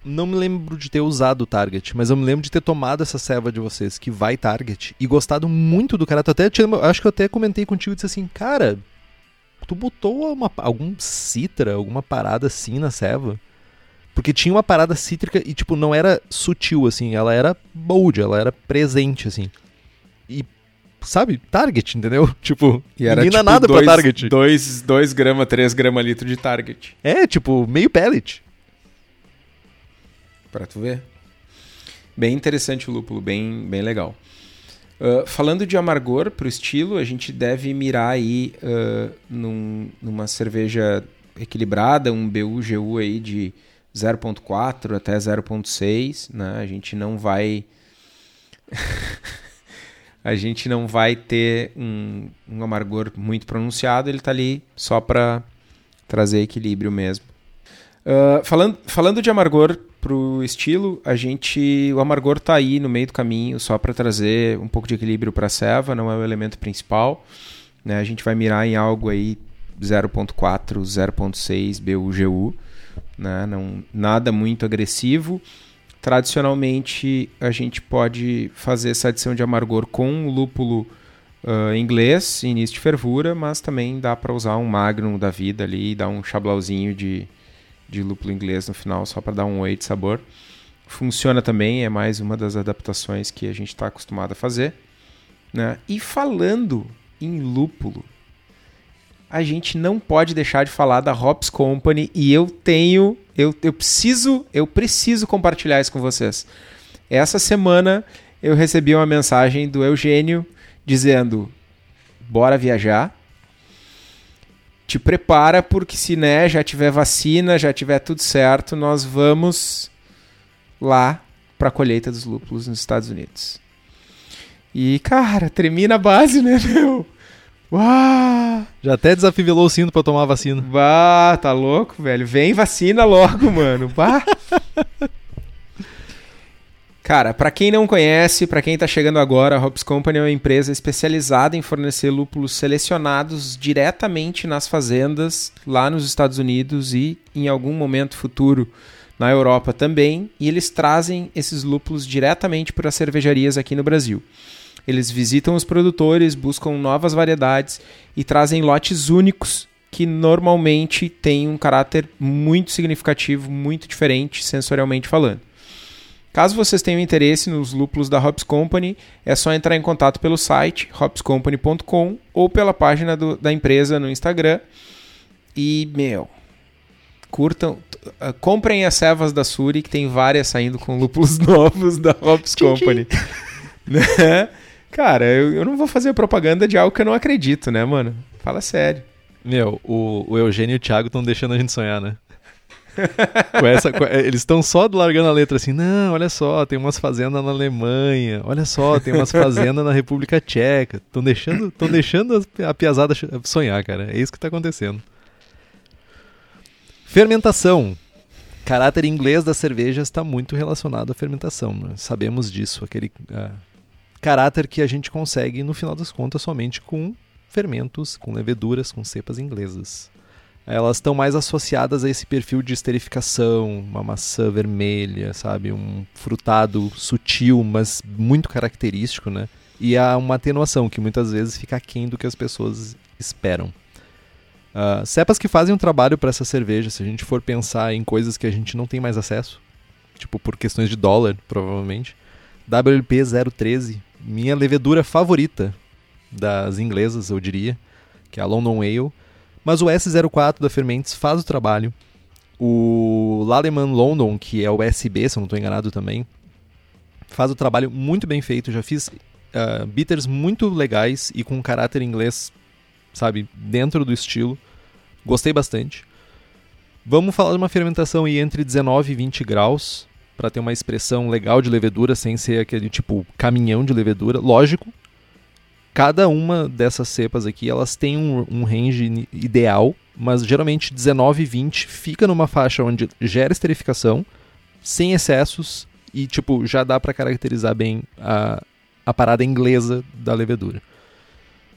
não me lembro de ter usado o Target, mas eu me lembro de ter tomado essa serva de vocês, que vai Target, e gostado muito do caráter. Até, acho que eu até comentei contigo e disse assim, cara, tu botou uma, algum citra, alguma parada assim na serva? Porque tinha uma parada cítrica e, tipo, não era sutil, assim, ela era bold, ela era presente, assim. E sabe, Target, entendeu? Tipo, e era tipo, nada dois, pra Target. 2 gramas, 3 gramas litro de Target. É, tipo, meio pellet. Pra tu ver. Bem interessante o lúpulo, bem, bem legal. Uh, falando de amargor para o estilo, a gente deve mirar aí uh, num, numa cerveja equilibrada, um BU-GU aí de 0.4 até 0.6, né? A gente não vai a gente não vai ter um, um amargor muito pronunciado, ele está ali só para trazer equilíbrio mesmo. Uh, falando, falando de amargor pro estilo, a gente o amargor tá aí no meio do caminho só para trazer um pouco de equilíbrio para a ceva, não é o elemento principal. Né? A gente vai mirar em algo aí 0.4, 0.6 BUGU, né? não, nada muito agressivo. Tradicionalmente, a gente pode fazer essa adição de amargor com lúpulo uh, inglês, início de fervura, mas também dá para usar um magnum da vida ali e dar um chablauzinho de, de lúpulo inglês no final, só para dar um oi de sabor. Funciona também, é mais uma das adaptações que a gente está acostumado a fazer. Né? E falando em lúpulo, a gente não pode deixar de falar da Hops Company e eu tenho, eu, eu preciso, eu preciso compartilhar isso com vocês. Essa semana eu recebi uma mensagem do Eugênio dizendo: "Bora viajar" te prepara porque se né, já tiver vacina, já tiver tudo certo, nós vamos lá para a colheita dos lúpulos nos Estados Unidos. E, cara, tremi na base, né, meu? Uau! Já até desafivelou o cinto para tomar a vacina. Bah, tá louco, velho? Vem vacina logo, mano. Bah! Cara, para quem não conhece, para quem está chegando agora, a Hops Company é uma empresa especializada em fornecer lúpulos selecionados diretamente nas fazendas lá nos Estados Unidos e em algum momento futuro na Europa também, e eles trazem esses lúpulos diretamente para as cervejarias aqui no Brasil. Eles visitam os produtores, buscam novas variedades e trazem lotes únicos que normalmente têm um caráter muito significativo, muito diferente sensorialmente falando. Caso vocês tenham interesse nos lúpulos da Hops Company, é só entrar em contato pelo site hopscompany.com ou pela página do, da empresa no Instagram. E, meu, curtam, uh, comprem as cevas da Suri, que tem várias saindo com lúpulos novos da Hops Company. né? Cara, eu, eu não vou fazer propaganda de algo que eu não acredito, né, mano? Fala sério. Meu, o, o Eugênio e o Thiago estão deixando a gente sonhar, né? com essa, com, é, eles estão só largando a letra assim, não, olha só, tem umas fazendas na Alemanha, olha só, tem umas fazendas na República Tcheca. Estão deixando, tão deixando a piazada sonhar, cara. É isso que está acontecendo. Fermentação. Caráter inglês das cervejas está muito relacionado à fermentação. Né? Sabemos disso. Aquele uh, caráter que a gente consegue, no final das contas, somente com fermentos, com leveduras, com cepas inglesas elas estão mais associadas a esse perfil de esterificação, uma maçã vermelha, sabe, um frutado sutil, mas muito característico, né? E há uma atenuação que muitas vezes fica aquém do que as pessoas esperam. Uh, cepas que fazem um trabalho para essa cerveja, se a gente for pensar em coisas que a gente não tem mais acesso, tipo por questões de dólar, provavelmente. WLP 013, minha levedura favorita das inglesas, eu diria, que é a London Ale mas o S04 da Fermentes faz o trabalho. O Laleman London, que é o SB, se eu não estou enganado também, faz o trabalho muito bem feito. Já fiz uh, bitters muito legais e com caráter inglês, sabe, dentro do estilo. Gostei bastante. Vamos falar de uma fermentação aí entre 19 e 20 graus, para ter uma expressão legal de levedura, sem ser aquele tipo caminhão de levedura. Lógico, cada uma dessas cepas aqui, elas têm um, um range ideal, mas geralmente 19 e 20 fica numa faixa onde gera esterificação, sem excessos e tipo já dá para caracterizar bem a, a parada inglesa da levedura.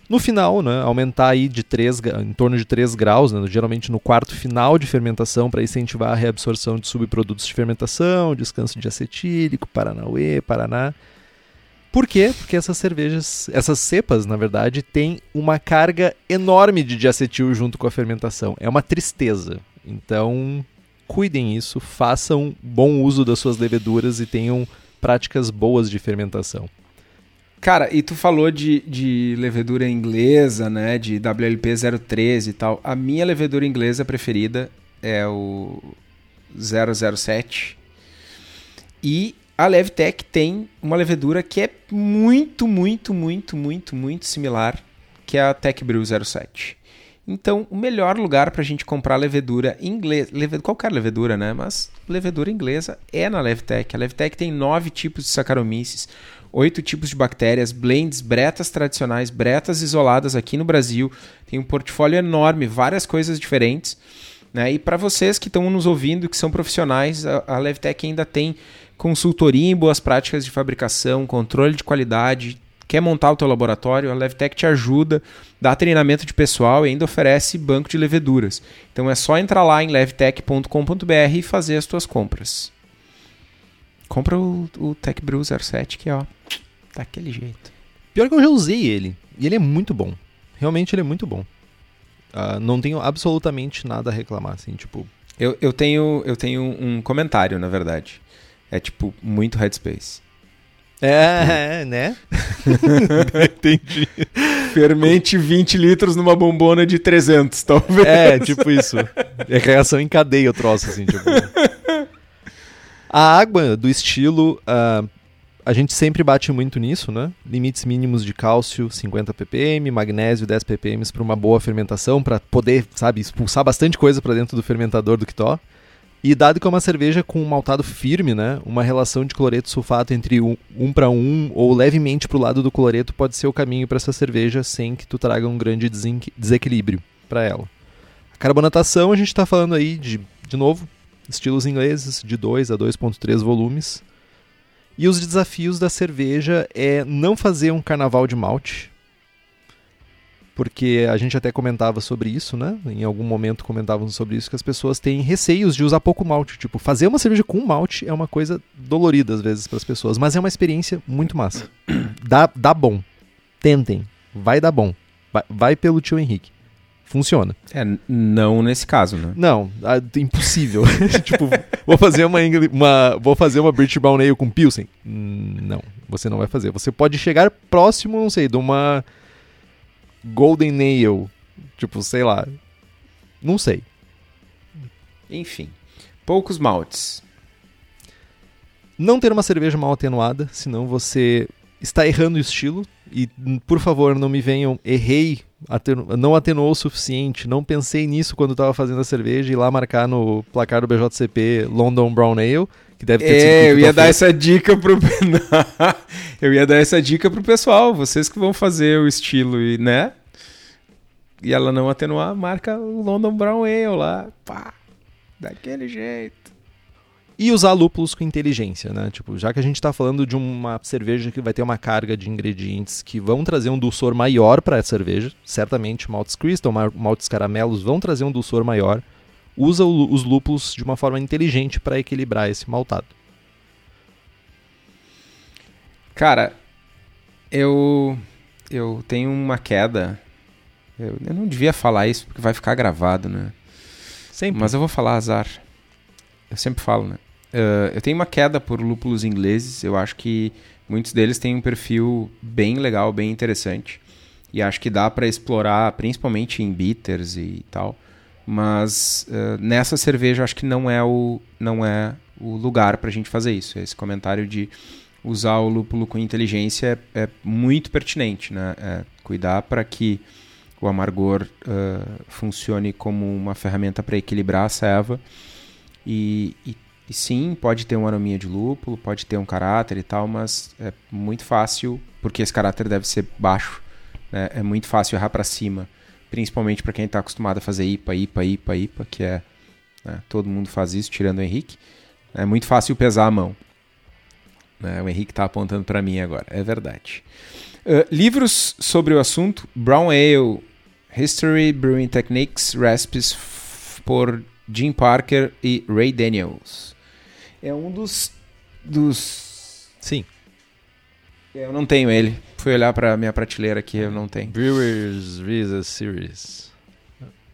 No final, né, aumentar aí de 3, em torno de 3 graus, né, geralmente no quarto final de fermentação, para incentivar a reabsorção de subprodutos de fermentação, descanso de acetílico, Paranauê, Paraná. Por quê? Porque essas cervejas, essas cepas, na verdade, têm uma carga enorme de diacetil junto com a fermentação. É uma tristeza. Então, cuidem isso, façam bom uso das suas leveduras e tenham práticas boas de fermentação. Cara, e tu falou de, de levedura inglesa, né? De WLP 013 e tal. A minha levedura inglesa preferida é o 007 E a Levtech tem uma levedura que é muito, muito, muito, muito, muito similar, que é a Tech Brew 07. Então, o melhor lugar para a gente comprar levedura inglesa, leve, qualquer levedura, né? Mas levedura inglesa é na Levtech. A Levtech tem nove tipos de Saccharomyces, oito tipos de bactérias, blends, bretas tradicionais, bretas isoladas aqui no Brasil. Tem um portfólio enorme, várias coisas diferentes. Né? E para vocês que estão nos ouvindo, que são profissionais, a, Levtech ainda tem consultoria em boas práticas de fabricação, controle de qualidade. Quer montar o teu laboratório? A Levtech te ajuda, dá treinamento de pessoal e ainda oferece banco de leveduras. Então é só entrar lá em levtech.com.br e fazer as tuas compras. Compra o, o Tech Brew 07 que ó, daquele jeito. Pior que eu já usei ele. E ele é muito bom. Realmente ele é muito bom. Uh, não tenho absolutamente nada a reclamar, assim, tipo. Eu, eu, tenho, eu tenho um comentário, na verdade. É tipo, muito Headspace. É, né? Entendi. Fermente 20 litros numa bombona de 300, talvez. É, tipo isso. É reação em cadeia o troço, assim, tipo. A água do estilo, uh, a gente sempre bate muito nisso, né? Limites mínimos de cálcio, 50 ppm, magnésio, 10 ppm para uma boa fermentação, para poder, sabe, expulsar bastante coisa para dentro do fermentador do Kitó. E dado que é uma cerveja com um maltado firme, né, uma relação de cloreto sulfato entre um, um para um ou levemente para o lado do cloreto pode ser o caminho para essa cerveja sem que tu traga um grande desequilíbrio para ela. A carbonatação a gente está falando aí de, de novo, estilos ingleses de 2 a 2.3 volumes. E os desafios da cerveja é não fazer um carnaval de malte, porque a gente até comentava sobre isso, né? Em algum momento comentávamos sobre isso, que as pessoas têm receios de usar pouco malte. Tipo, fazer uma cerveja com malte é uma coisa dolorida às vezes para as pessoas, mas é uma experiência muito massa. Dá, dá bom. Tentem. Vai dar bom. Vai, vai pelo tio Henrique. Funciona. É, não nesse caso, né? Não, impossível. tipo, vou fazer uma, uma vou fazer uma British Brown Ale com Pilsen. Hum, não, você não vai fazer. Você pode chegar próximo, não sei, de uma Golden Nail. Tipo, sei lá. Não sei. Enfim. Poucos maltes. Não ter uma cerveja mal atenuada, senão você está errando o estilo. E, por favor, não me venham, errei, atenu não atenuou o suficiente, não pensei nisso quando estava fazendo a cerveja e lá marcar no placar do BJCP London Brown Ale, que deve ter é, eu ia dar essa dica pro eu ia dar essa dica pro pessoal, vocês que vão fazer o estilo e, né? E ela não atenuar, marca o London Brown Ale lá, pá, daquele jeito. E usar lúpulos com inteligência, né? Tipo, já que a gente está falando de uma cerveja que vai ter uma carga de ingredientes que vão trazer um dulçor maior para a cerveja, certamente maltes crystal, maltes caramelos vão trazer um dulçor maior. Usa o, os lúpulos de uma forma inteligente para equilibrar esse maltado. Cara, eu eu tenho uma queda. Eu, eu não devia falar isso porque vai ficar gravado, né? Sempre. Mas eu vou falar azar. Eu sempre falo, né? Uh, eu tenho uma queda por lúpulos ingleses. Eu acho que muitos deles têm um perfil bem legal, bem interessante. E acho que dá para explorar, principalmente em bitters e tal. Mas uh, nessa cerveja acho que não é o, não é o lugar para a gente fazer isso. Esse comentário de usar o lúpulo com inteligência é, é muito pertinente. Né? É cuidar para que o amargor uh, funcione como uma ferramenta para equilibrar a ceva. E, e e sim, pode ter uma arominha de lúpulo, pode ter um caráter e tal, mas é muito fácil, porque esse caráter deve ser baixo, né? é muito fácil errar para cima, principalmente para quem está acostumado a fazer IPA, IPA, IPA, IPA, que é. Né? todo mundo faz isso, tirando o Henrique. É muito fácil pesar a mão. Né? O Henrique está apontando para mim agora, é verdade. Uh, livros sobre o assunto: Brown Ale, History, Brewing Techniques, Recipes por Jim Parker e Ray Daniels é um dos. dos... Sim. Eu não tenho ele. Fui olhar pra minha prateleira aqui, eu não tenho. Brewers Visa Series.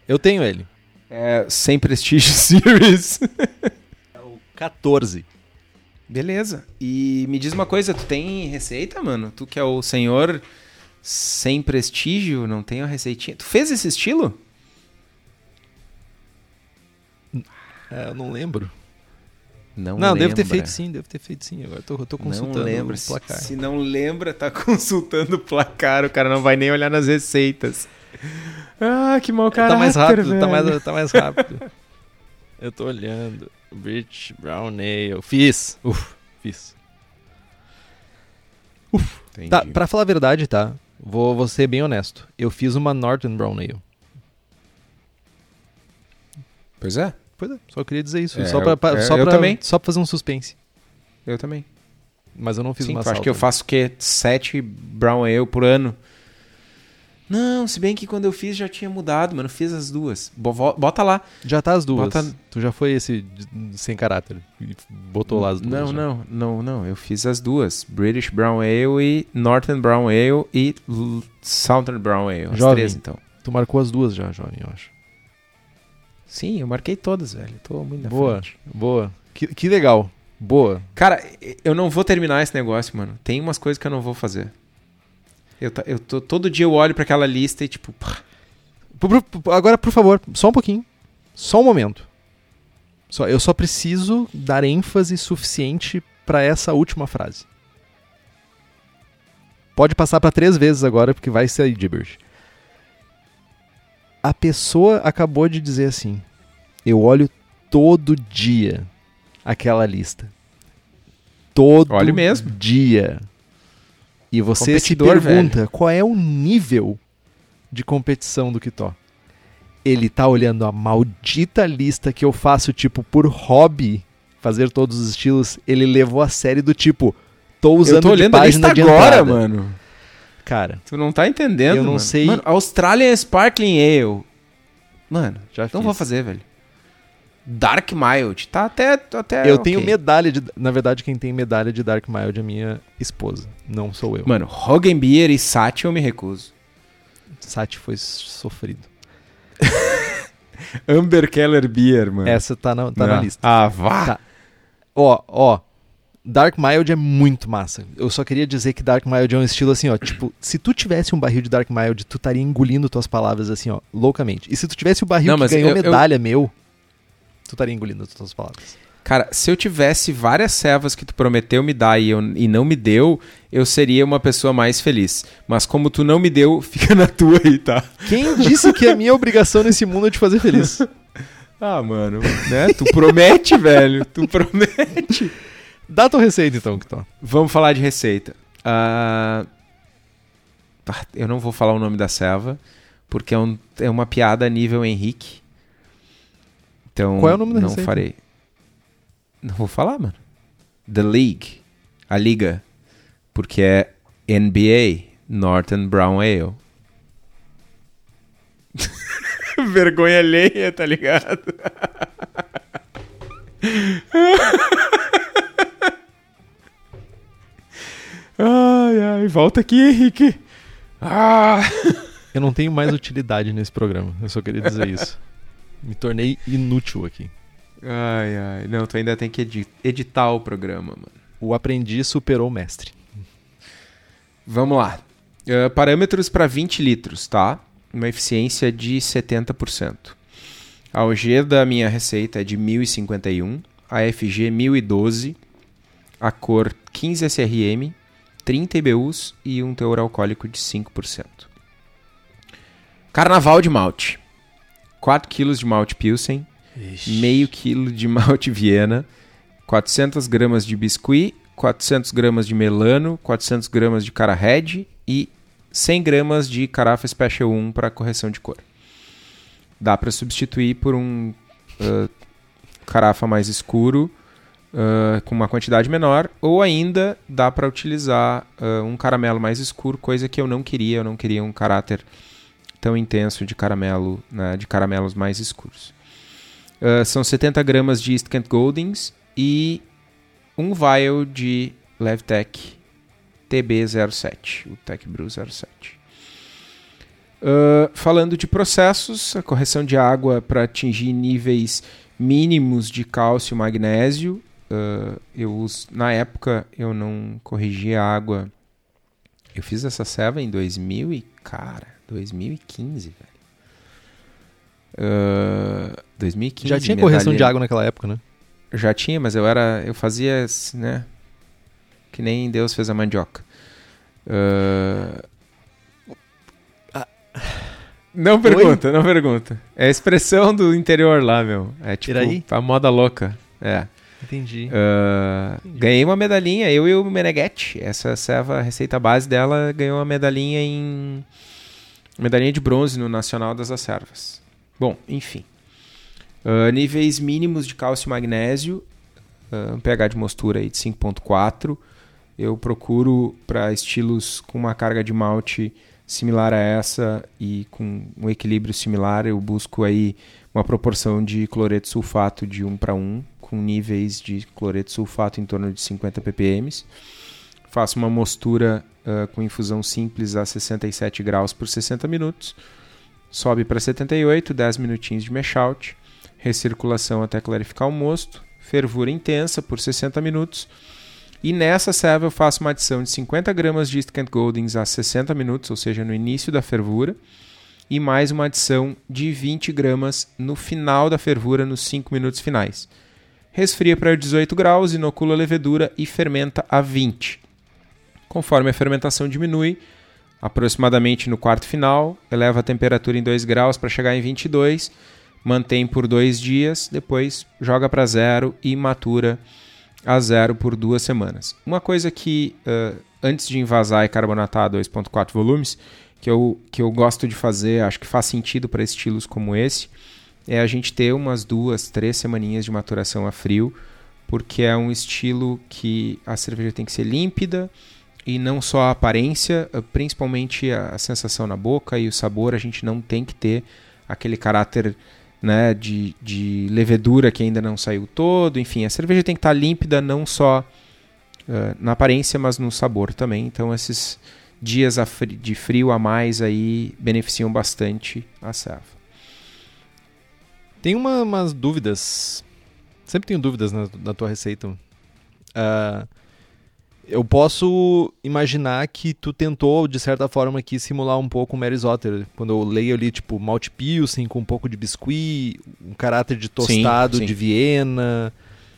Eu tenho ele. É, sem Prestige Series. é o 14. Beleza. E me diz uma coisa, tu tem receita, mano? Tu que é o senhor sem prestígio, não tem a receitinha. Tu fez esse estilo? É, eu não lembro. Não, Não, devo ter lembra. feito sim, devo ter feito sim. Agora eu tô, tô consultando Não lembra. o placar. Se não lembra, tá consultando o placar. O cara não vai nem olhar nas receitas. Ah, que mau caráter, tá mais rápido, tá velho. mais, tá mais rápido. eu tô olhando. Rich Brown Ale. Fiz. Uf, fiz. Entendi. Tá, pra falar a verdade, tá? Vou, vou ser bem honesto. Eu fiz uma Northern Brown Ale. Pois é, Pois é, só queria dizer isso. É, só, pra, pra- é, só, pra, também. só pra fazer um suspense. eu também. Mas eu não fiz Sim, uma tu acha que eu faço o quê? Sete Brown Ale por ano? Não, se bem que quando eu fiz já tinha mudado, mano. Fiz as duas. Bota lá. Já tá as duas. Bota- Tu já foi esse sem caráter. Botou lá as duas. Não, já. não, não, não. Eu fiz as duas. British Brown Ale e Northern Brown Ale e Southern Brown Ale. As Jovem. três, então. Tu marcou as duas já, jovem, eu acho. Sim, eu marquei todas, velho. Tô muito na Boa, frente. boa. Que, que legal. Boa. Cara, eu não vou terminar esse negócio, mano. Tem umas coisas que eu não vou fazer. Eu, eu tô, todo dia eu olho pra aquela lista e tipo, pá, Agora, por favor, só um pouquinho. Só um momento. Só, eu só preciso dar ênfase suficiente pra essa última frase. Pode passar pra três vezes agora, porque vai ser gibberish. A pessoa acabou de dizer assim: Eu olho todo dia aquela lista. Todo Olho mesmo. dia. E você se pergunta qual é o nível de competição do Kitó. Ele tá olhando a maldita lista que eu faço, tipo, por hobby, fazer todos os estilos. Ele levou a série do tipo, tô usando eu tô de olhando a lista agora, entrada. mano. Cara, Tu não tá entendendo, Eu não mano. sei- Mano, Australian Sparkling Ale. Mano, já não fiz. vou fazer, velho. Dark Mild. Tá até. até Eu ok. tenho medalha de. Na verdade, quem tem medalha de Dark Mild é minha esposa. Não sou eu. Mano, Hoggenbier e Sati eu me recuso. Sati foi sofrido. Amber Keller Beer, mano. Essa tá na, tá na Ah. lista. Ah, vá. Tá. Ó, ó. Dark Mild é muito massa. Eu só queria dizer que Dark Mild é um estilo assim, ó. Tipo, se tu tivesse um barril de Dark Mild, tu estaria engolindo tuas palavras assim, ó, loucamente. E se tu tivesse o barril Não, que ganhou eu- eu- medalha meu, tu estaria engolindo tuas palavras. Cara, se eu tivesse várias servas que tu prometeu me dar e, eu, e não me deu, eu seria uma pessoa mais feliz. Mas como tu não me deu, fica na tua aí, tá? Quem disse que a minha obrigação nesse mundo é te fazer feliz? Ah, mano, né? Tu promete, velho. Tu promete. Dá tua receita então, que tá. Vamos falar de receita. Ah, eu não vou falar o nome da serva, porque é, um- é uma piada nível Henrique. Então, Qual é o nome da não receita? farei. Não vou falar, mano. The League. A Liga. Porque é NBA. Northern Brown Ale. Vergonha alheia, tá ligado? Ai, ai, volta aqui, Henrique. Ah! Eu não tenho mais utilidade nesse programa. Eu só queria dizer isso. Me tornei inútil aqui. Ai, ai. Não, tu ainda tem que edi- editar o programa, mano. O aprendiz superou o mestre. Vamos lá. Ah, parâmetros para 20 litros, tá? Uma eficiência de 70%. A OG da minha receita é de 1051, a FG 1012, a cor 15 SRM, 30 IBUs e um teor alcoólico de 5%. Carnaval de malte. 4 kg de malte Pilsen, meio quilo de malte Viena, 400 gramas de biscuit, 400 gramas de melano, 400 gramas de cara red e 100 gramas de carafa Special 1 para correção de cor. Dá para substituir por um ah, carafa mais escuro ah, com uma quantidade menor, ou ainda dá para utilizar ah, um caramelo mais escuro, coisa que eu não queria, eu não queria um caráter tão intenso de caramelo, né, de caramelos mais escuros. Ah, são 70 gramas de East Kent Goldings e um vial de Levtech TB07, o Tech Brew 07. Ah, falando de processos, a correção de água para atingir níveis mínimos de cálcio e magnésio. Ah, eu uso, na época eu não corrigi a água. Eu fiz essa serva em 2000 e cara, 2015, velho. Ah, 2015. Já tinha correção de água naquela época, né? já tinha, mas eu era. Eu fazia, né? Que nem Deus fez a mandioca. Uh... Não pergunta, Oi? não pergunta. É a expressão do interior lá, meu. É tipo a moda louca. É. Entendi. Uh, Entendi. Ganhei uma medalhinha, eu e o Meneghetti. Essa serva, a receita base dela, ganhou uma medalhinha em. Medalhinha de bronze no Nacional das Acervas. Bom, enfim. Uh, níveis mínimos de cálcio e magnésio. Uh, um pH de mostura aí de 5.4. Eu procuro para estilos com uma carga de malte similar a essa e com um equilíbrio similar, eu busco aí uma proporção de cloreto sulfato de 1 para 1, com níveis de cloreto sulfato em torno de 50 ppm. Faço uma mostura uh, com infusão simples a 67 graus por 60 minutos. Sobe para 78, 10 minutinhos de mash out. Recirculação até clarificar o mosto. Fervura intensa por 60 minutos e nessa serva eu faço uma adição de 50 gramas de Instant Goldings a 60 minutos, ou seja, no início da fervura, e mais uma adição de 20 gramas no final da fervura, nos 5 minutos finais. Resfria para 18 graus, inocula a levedura e fermenta a 20. Conforme a fermentação diminui, aproximadamente no quarto final, eleva a temperatura em 2 graus para chegar em 22, mantém por dois dias, depois joga para zero e matura a zero por duas semanas. Uma coisa que, uh, antes de envasar e carbonatar 2.4 volumes, que eu, que eu gosto de fazer, acho que faz sentido para estilos como esse, é a gente ter umas duas, três semaninhas de maturação a frio, porque é um estilo que a cerveja tem que ser límpida e não só a aparência, principalmente a, sensação na boca e o sabor, a gente não tem que ter aquele caráter né, de, de levedura que ainda não saiu todo. Enfim, a cerveja tem que estar límpida não só uh, na aparência, mas no sabor também. Então, esses dias de frio a mais aí beneficiam bastante a serva. Tem uma, umas dúvidas. Sempre tenho dúvidas na, na tua receita. Uh, eu posso imaginar que tu tentou, de certa forma, aqui simular um pouco o Mary Zotter. Quando eu leio ali, tipo, malte pilsen com um pouco de biscuit, um caráter de tostado sim, sim. de Viena...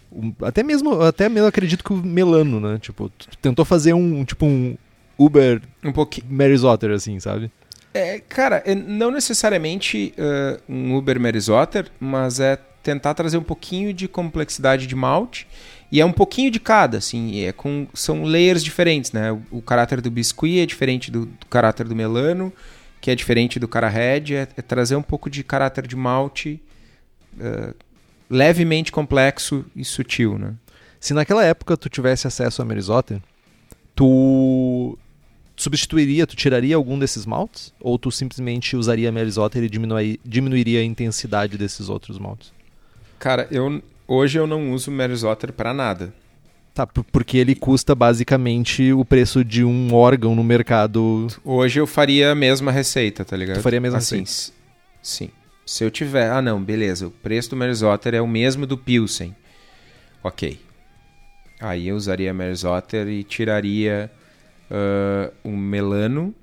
Um, até mesmo, até mesmo acredito que o Melano, né? Tipo, tu tentou fazer um, tipo, um Uber um pouquinho Mary Zotter, assim, sabe? É, cara, é, não necessariamente uh, um Uber Mary Zotter, mas é tentar trazer um pouquinho de complexidade de malte e é um pouquinho de cada, assim, é com, são layers diferentes, né? O, o caráter do biscuit é diferente do, do, caráter do melano, que é diferente do cara red, é, é trazer um pouco de caráter de malte uh, levemente complexo e sutil, né? Se naquela época tu tivesse acesso a Merisotter, tu substituiria, tu tiraria algum desses maltes? Ou tu simplesmente usaria Merisotter e diminuiria a intensidade desses outros maltes? Cara, eu, Hoje eu não uso Merisotter para nada. Tá, porque ele custa basicamente o preço de um órgão no mercado. Hoje eu faria a mesma receita, tá ligado? Tu faria a mesma assim, receita. Sim. Se eu tiver. Ah, não, beleza. O preço do Merisotter é o mesmo do Pilsen. Ok. Aí eu usaria Merisotter e tiraria uh, um melano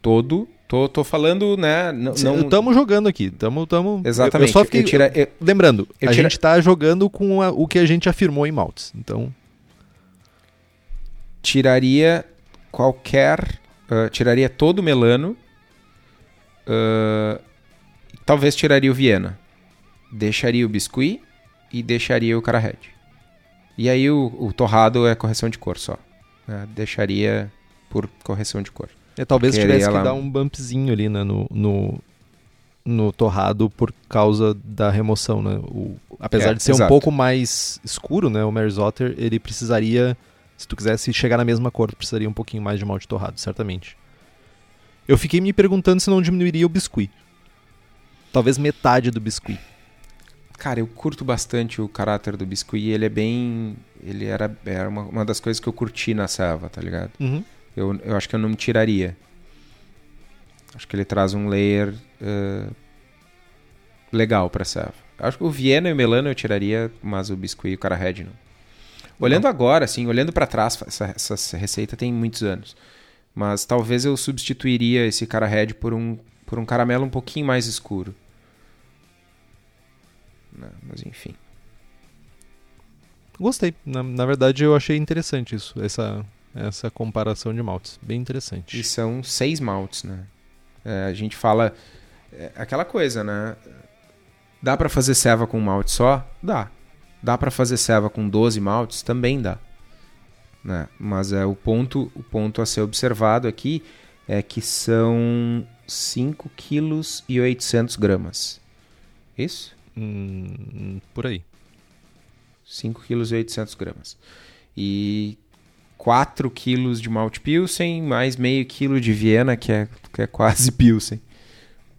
todo Tô, tô falando, né? Não, Estamos jogando aqui. Tamo, tamo... Exatamente. Eu, só fiquei, eu tira, eu, lembrando, a tira... gente está jogando com a, o que a gente afirmou em Maltes. Então. Tiraria qualquer. Uh, tiraria todo o Melano. Uh, talvez tiraria o Viena. Deixaria o Biscuit e deixaria o Cara E aí o, o torrado é correção de cor só. Uh, deixaria por correção de cor. É, talvez tivesse ela... que dar um bumpzinho ali né, no, no, no, torrado por causa da remoção. Né? O, apesar é, de ser exato. um pouco mais escuro, né, o Merzotter, ele precisaria, se tu quisesse chegar na mesma cor, precisaria um pouquinho mais de malte torrado, certamente. Eu fiquei me perguntando se não diminuiria o biscuit. Talvez metade do biscuit. Cara, eu curto bastante o caráter do biscuit. Ele é bem. Ele era, era uma, uma das coisas que eu curti na selva, tá ligado? Uhum eu, eu acho que eu não me tiraria. Acho que ele traz um layer uh, legal para serva. Acho que o Viena e o Melano eu tiraria, mas o biscuit e o cara red não. Olhando não. agora, assim, olhando para trás, essa, essa, receita tem muitos anos. Mas talvez eu substituiria esse cara red por um, por um caramelo um pouquinho mais escuro. Não, mas enfim. Gostei. Na, na verdade, eu achei interessante isso, essa, essa comparação de maltes. Bem interessante. E são seis maltes, né? É, a gente fala é, aquela coisa, né? Dá para fazer ceva com malte só? Dá. Dá para fazer ceva com 12 maltes? Também dá. Né? Mas é o ponto, o ponto a ser observado aqui é que são 5 quilos e 800 gramas. Isso? Hum, por aí. 5 quilos e 800 gramas. E 4 quilos de malte Pilsen, mais meio quilo de Viena, que é, que é quase Pilsen.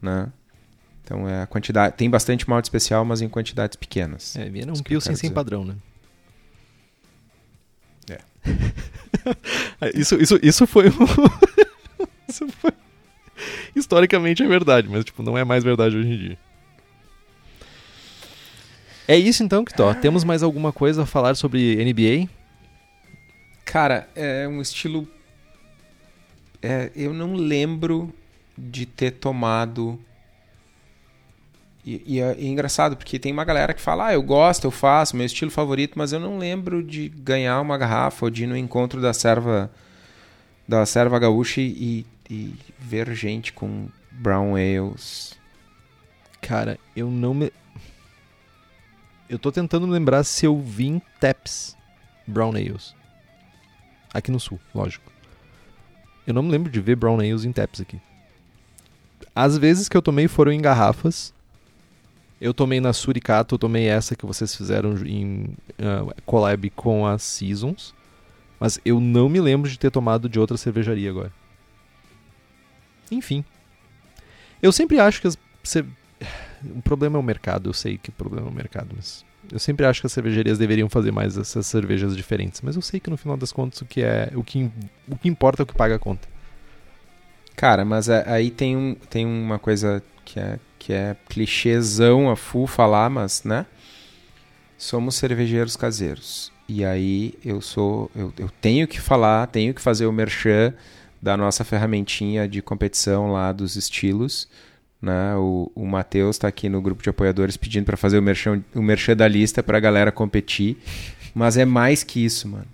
Né? Então é a quantidade. Tem bastante malte especial, mas em quantidades pequenas. É, Viena é um Pilsen sem padrão, né? É. isso, isso, isso foi isso foi. Historicamente é verdade, mas tipo, não é mais verdade hoje em dia. É isso então, Kitó. Temos mais alguma coisa a falar sobre NBA? Cara, é um estilo. É, eu não lembro de ter tomado. E, e, é, e, é, engraçado, porque tem uma galera que fala, ah, eu gosto, eu faço, meu estilo favorito, mas eu não lembro de ganhar uma garrafa ou de ir no encontro da serva da serva gaúcha e, e ver gente com brown ales. Cara, eu não me. Eu tô tentando lembrar se eu vi em Taps Brown Ales. Aqui no sul, lógico. Eu não me lembro de ver Brown Ales em Taps aqui. As vezes que eu tomei foram em garrafas. Eu tomei na Suricato, eu tomei essa que vocês fizeram em uh, collab com a Seasons. Mas eu não me lembro de ter tomado de outra cervejaria agora. Enfim. Eu sempre acho que as, o problema é o mercado, eu sei que o problema é o mercado, mas eu sempre acho que as cervejarias deveriam fazer mais essas cervejas diferentes, mas eu sei que no final das contas o que é o que, o que importa é o que paga a conta. Cara, mas é, aí tem, um, tem uma coisa que é, que é clichêzão a full falar, mas, né? Somos cervejeiros caseiros. E aí eu sou. Eu, eu tenho que falar, tenho que fazer o merchan da nossa ferramentinha de competição lá dos estilos. Né? O, o Matheus está aqui no grupo de apoiadores pedindo para fazer o merchan, o merchan da lista para a galera competir. Mas é mais que isso, mano.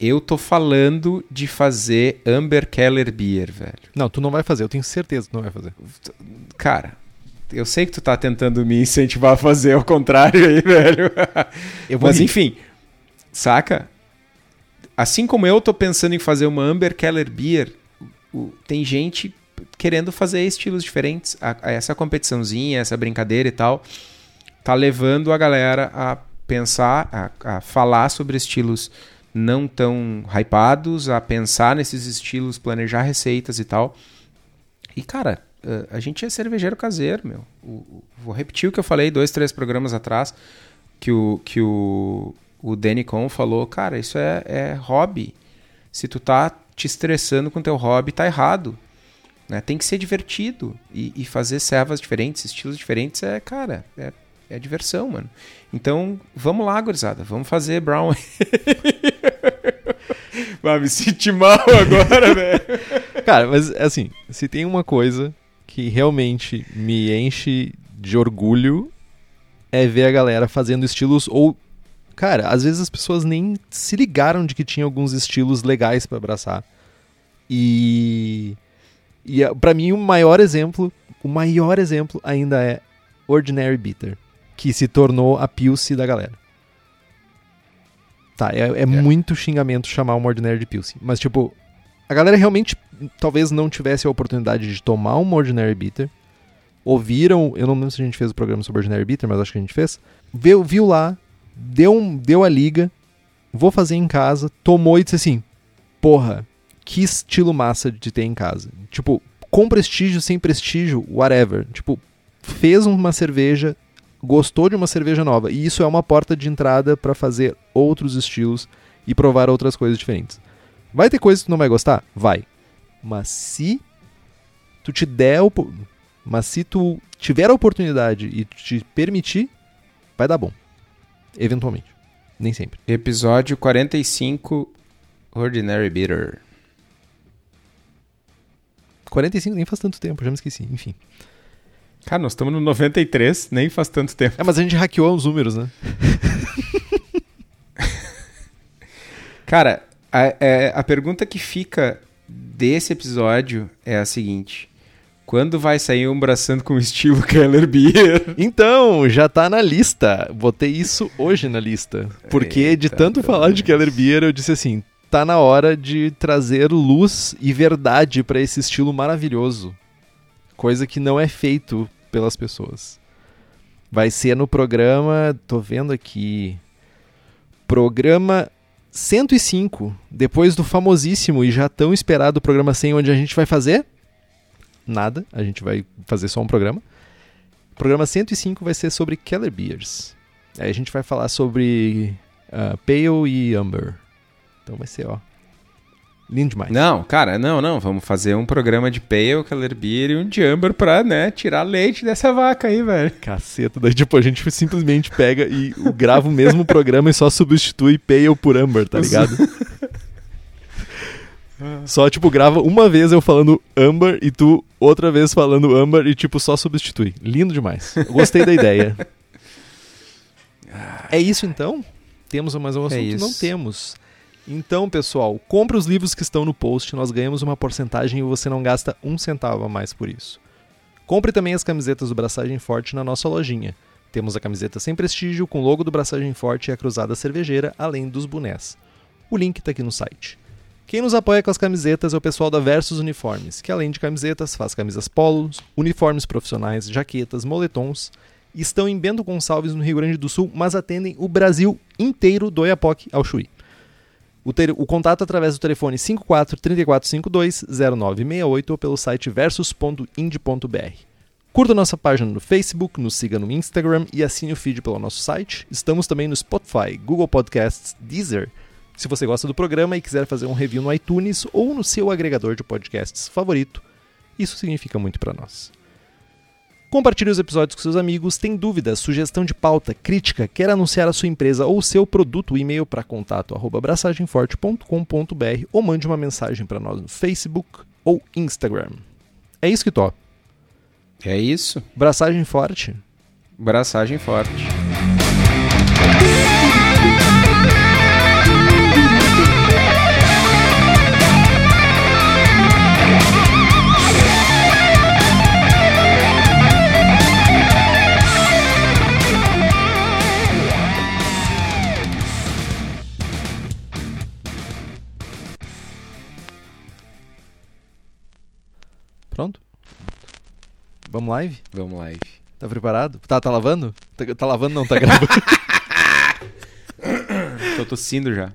Eu tô falando de fazer Amber Keller Beer, velho. Não, tu não vai fazer, eu tenho certeza que tu não vai fazer. Cara, eu sei que tu tá tentando me incentivar a fazer ao contrário aí, velho. Mas rir. enfim, saca? Assim como eu tô pensando em fazer uma Amber Keller Beer, tem gente querendo fazer estilos diferentes. A, a essa competiçãozinha, essa brincadeira e tal, tá levando a galera a pensar, a, a falar sobre estilos não tão hypados, a pensar nesses estilos, planejar receitas e tal. E, cara, a gente é cervejeiro caseiro, meu. vou repetir o que eu falei dois, três programas atrás, que o, que o, o Danny Con falou, cara, isso é, é hobby. Se tu tá te estressando com teu hobby, tá errado. Né? Tem que ser divertido. E, e fazer servas diferentes, estilos diferentes, é, cara, é, é diversão, mano. Então, vamos lá, gurizada. Vamos fazer Brown. Vai me sentir mal agora, velho. Cara, mas assim, se tem uma coisa que realmente me enche de orgulho é ver a galera fazendo estilos ou cara, às vezes as pessoas nem se ligaram de que tinha alguns estilos legais para abraçar. E e para mim o maior exemplo, o maior exemplo ainda é Ordinary Bitter, que se tornou a Pilce da galera. Tá, é, é, é, muito xingamento chamar uma Ordinary de Pilsen. Mas, tipo, a galera realmente talvez não tivesse a oportunidade de tomar uma Ordinary Bitter. Ouviram, eu não lembro se a gente fez o programa sobre Ordinary Bitter, mas acho que a gente fez. Viu, viu lá, deu, deu a liga, vou fazer em casa, tomou e disse assim: Porra, que estilo massa de ter em casa. Tipo, com prestígio, sem prestígio, whatever. Tipo, fez uma cerveja, gostou de uma cerveja nova. E isso é uma porta de entrada para fazer outros estilos e provar outras coisas diferentes. Vai ter coisas que tu não vai gostar? Vai. Mas se tu te der. Mas se tu tiver a oportunidade e te permitir, vai dar bom. Eventualmente. Nem sempre. Episódio 45 Ordinary Bitter. 45 nem faz tanto tempo, já me esqueci. Enfim. Cara, nós estamos no 93, nem faz tanto tempo. É, mas a gente hackeou os números, né? Cara, a, é, a pergunta que fica desse episódio é a seguinte. Quando vai sair um braçando com estilo Keller Beer? Então, já tá na lista. Botei isso hoje na lista. Porque de Eita, tanto falar de. Keller Beer, eu disse assim: tá na hora de trazer luz e verdade pra esse estilo maravilhoso. Coisa que não é feito pelas pessoas. Vai ser no programa, tô vendo aqui. Programa 105, depois do famosíssimo e já tão esperado programa 100, onde a gente vai fazer nada, a gente vai fazer só um programa. Programa 105 vai ser sobre Keller Beers. Aí a gente vai falar sobre ah, Pale e Amber. Então vai ser, ó. Lindo demais. Não, cara, não, não. Vamos fazer um programa de Pale, Keller Beer e um de Amber pra, né, tirar leite dessa vaca aí, velho. Caceta, daí tipo, a gente simplesmente pega e grava o mesmo programa e só substitui Pale por Amber, tá ligado? Só, tipo, grava uma vez eu falando Amber e tu outra vez falando Amber e, tipo, só substitui. Lindo demais. Eu gostei da ideia. É isso então? Temos mais um assunto? isso. Não temos. Então, pessoal, compre os livros que estão no post, nós ganhamos uma porcentagem e você não gasta um centavo a mais por isso. Compre também as camisetas do Braçagem Forte na nossa lojinha. Temos a camiseta sem prestígio com o logo do Braçagem Forte e a cruzada cervejeira, além dos bonés. O link está aqui no site. Quem nos apoia com as camisetas é o pessoal da Versus Uniformes, que além de camisetas faz camisas polos, uniformes profissionais, jaquetas, moletons estão em Bento Gonçalves, no Rio Grande do Sul, mas atendem o Brasil inteiro do Oiapoque ao Chuí. O, tele- o contato através do telefone 54 3452 0968 ou pelo site versus.ind.br. Curta nossa página no Facebook, nos siga no Instagram e assine o feed pelo nosso site. Estamos também no Spotify, Google Podcasts, Deezer. Se você gosta do programa e quiser fazer um review no iTunes ou no seu agregador de podcasts favorito, isso significa muito para nós. Compartilhe os episódios com seus amigos. Tem dúvidas, sugestão de pauta, crítica, quer anunciar a sua empresa ou seu produto, e-mail para contato arroba abraçagemforte.com.br ou mande uma mensagem para nós no Facebook ou Instagram. É isso que tô. É isso. Braçagem forte. Braçagem forte. Pronto? Vamos live? Vamos live. Tá preparado? Tá, tá lavando? Tá, tá lavando não, tá gravando. Tô tossindo já.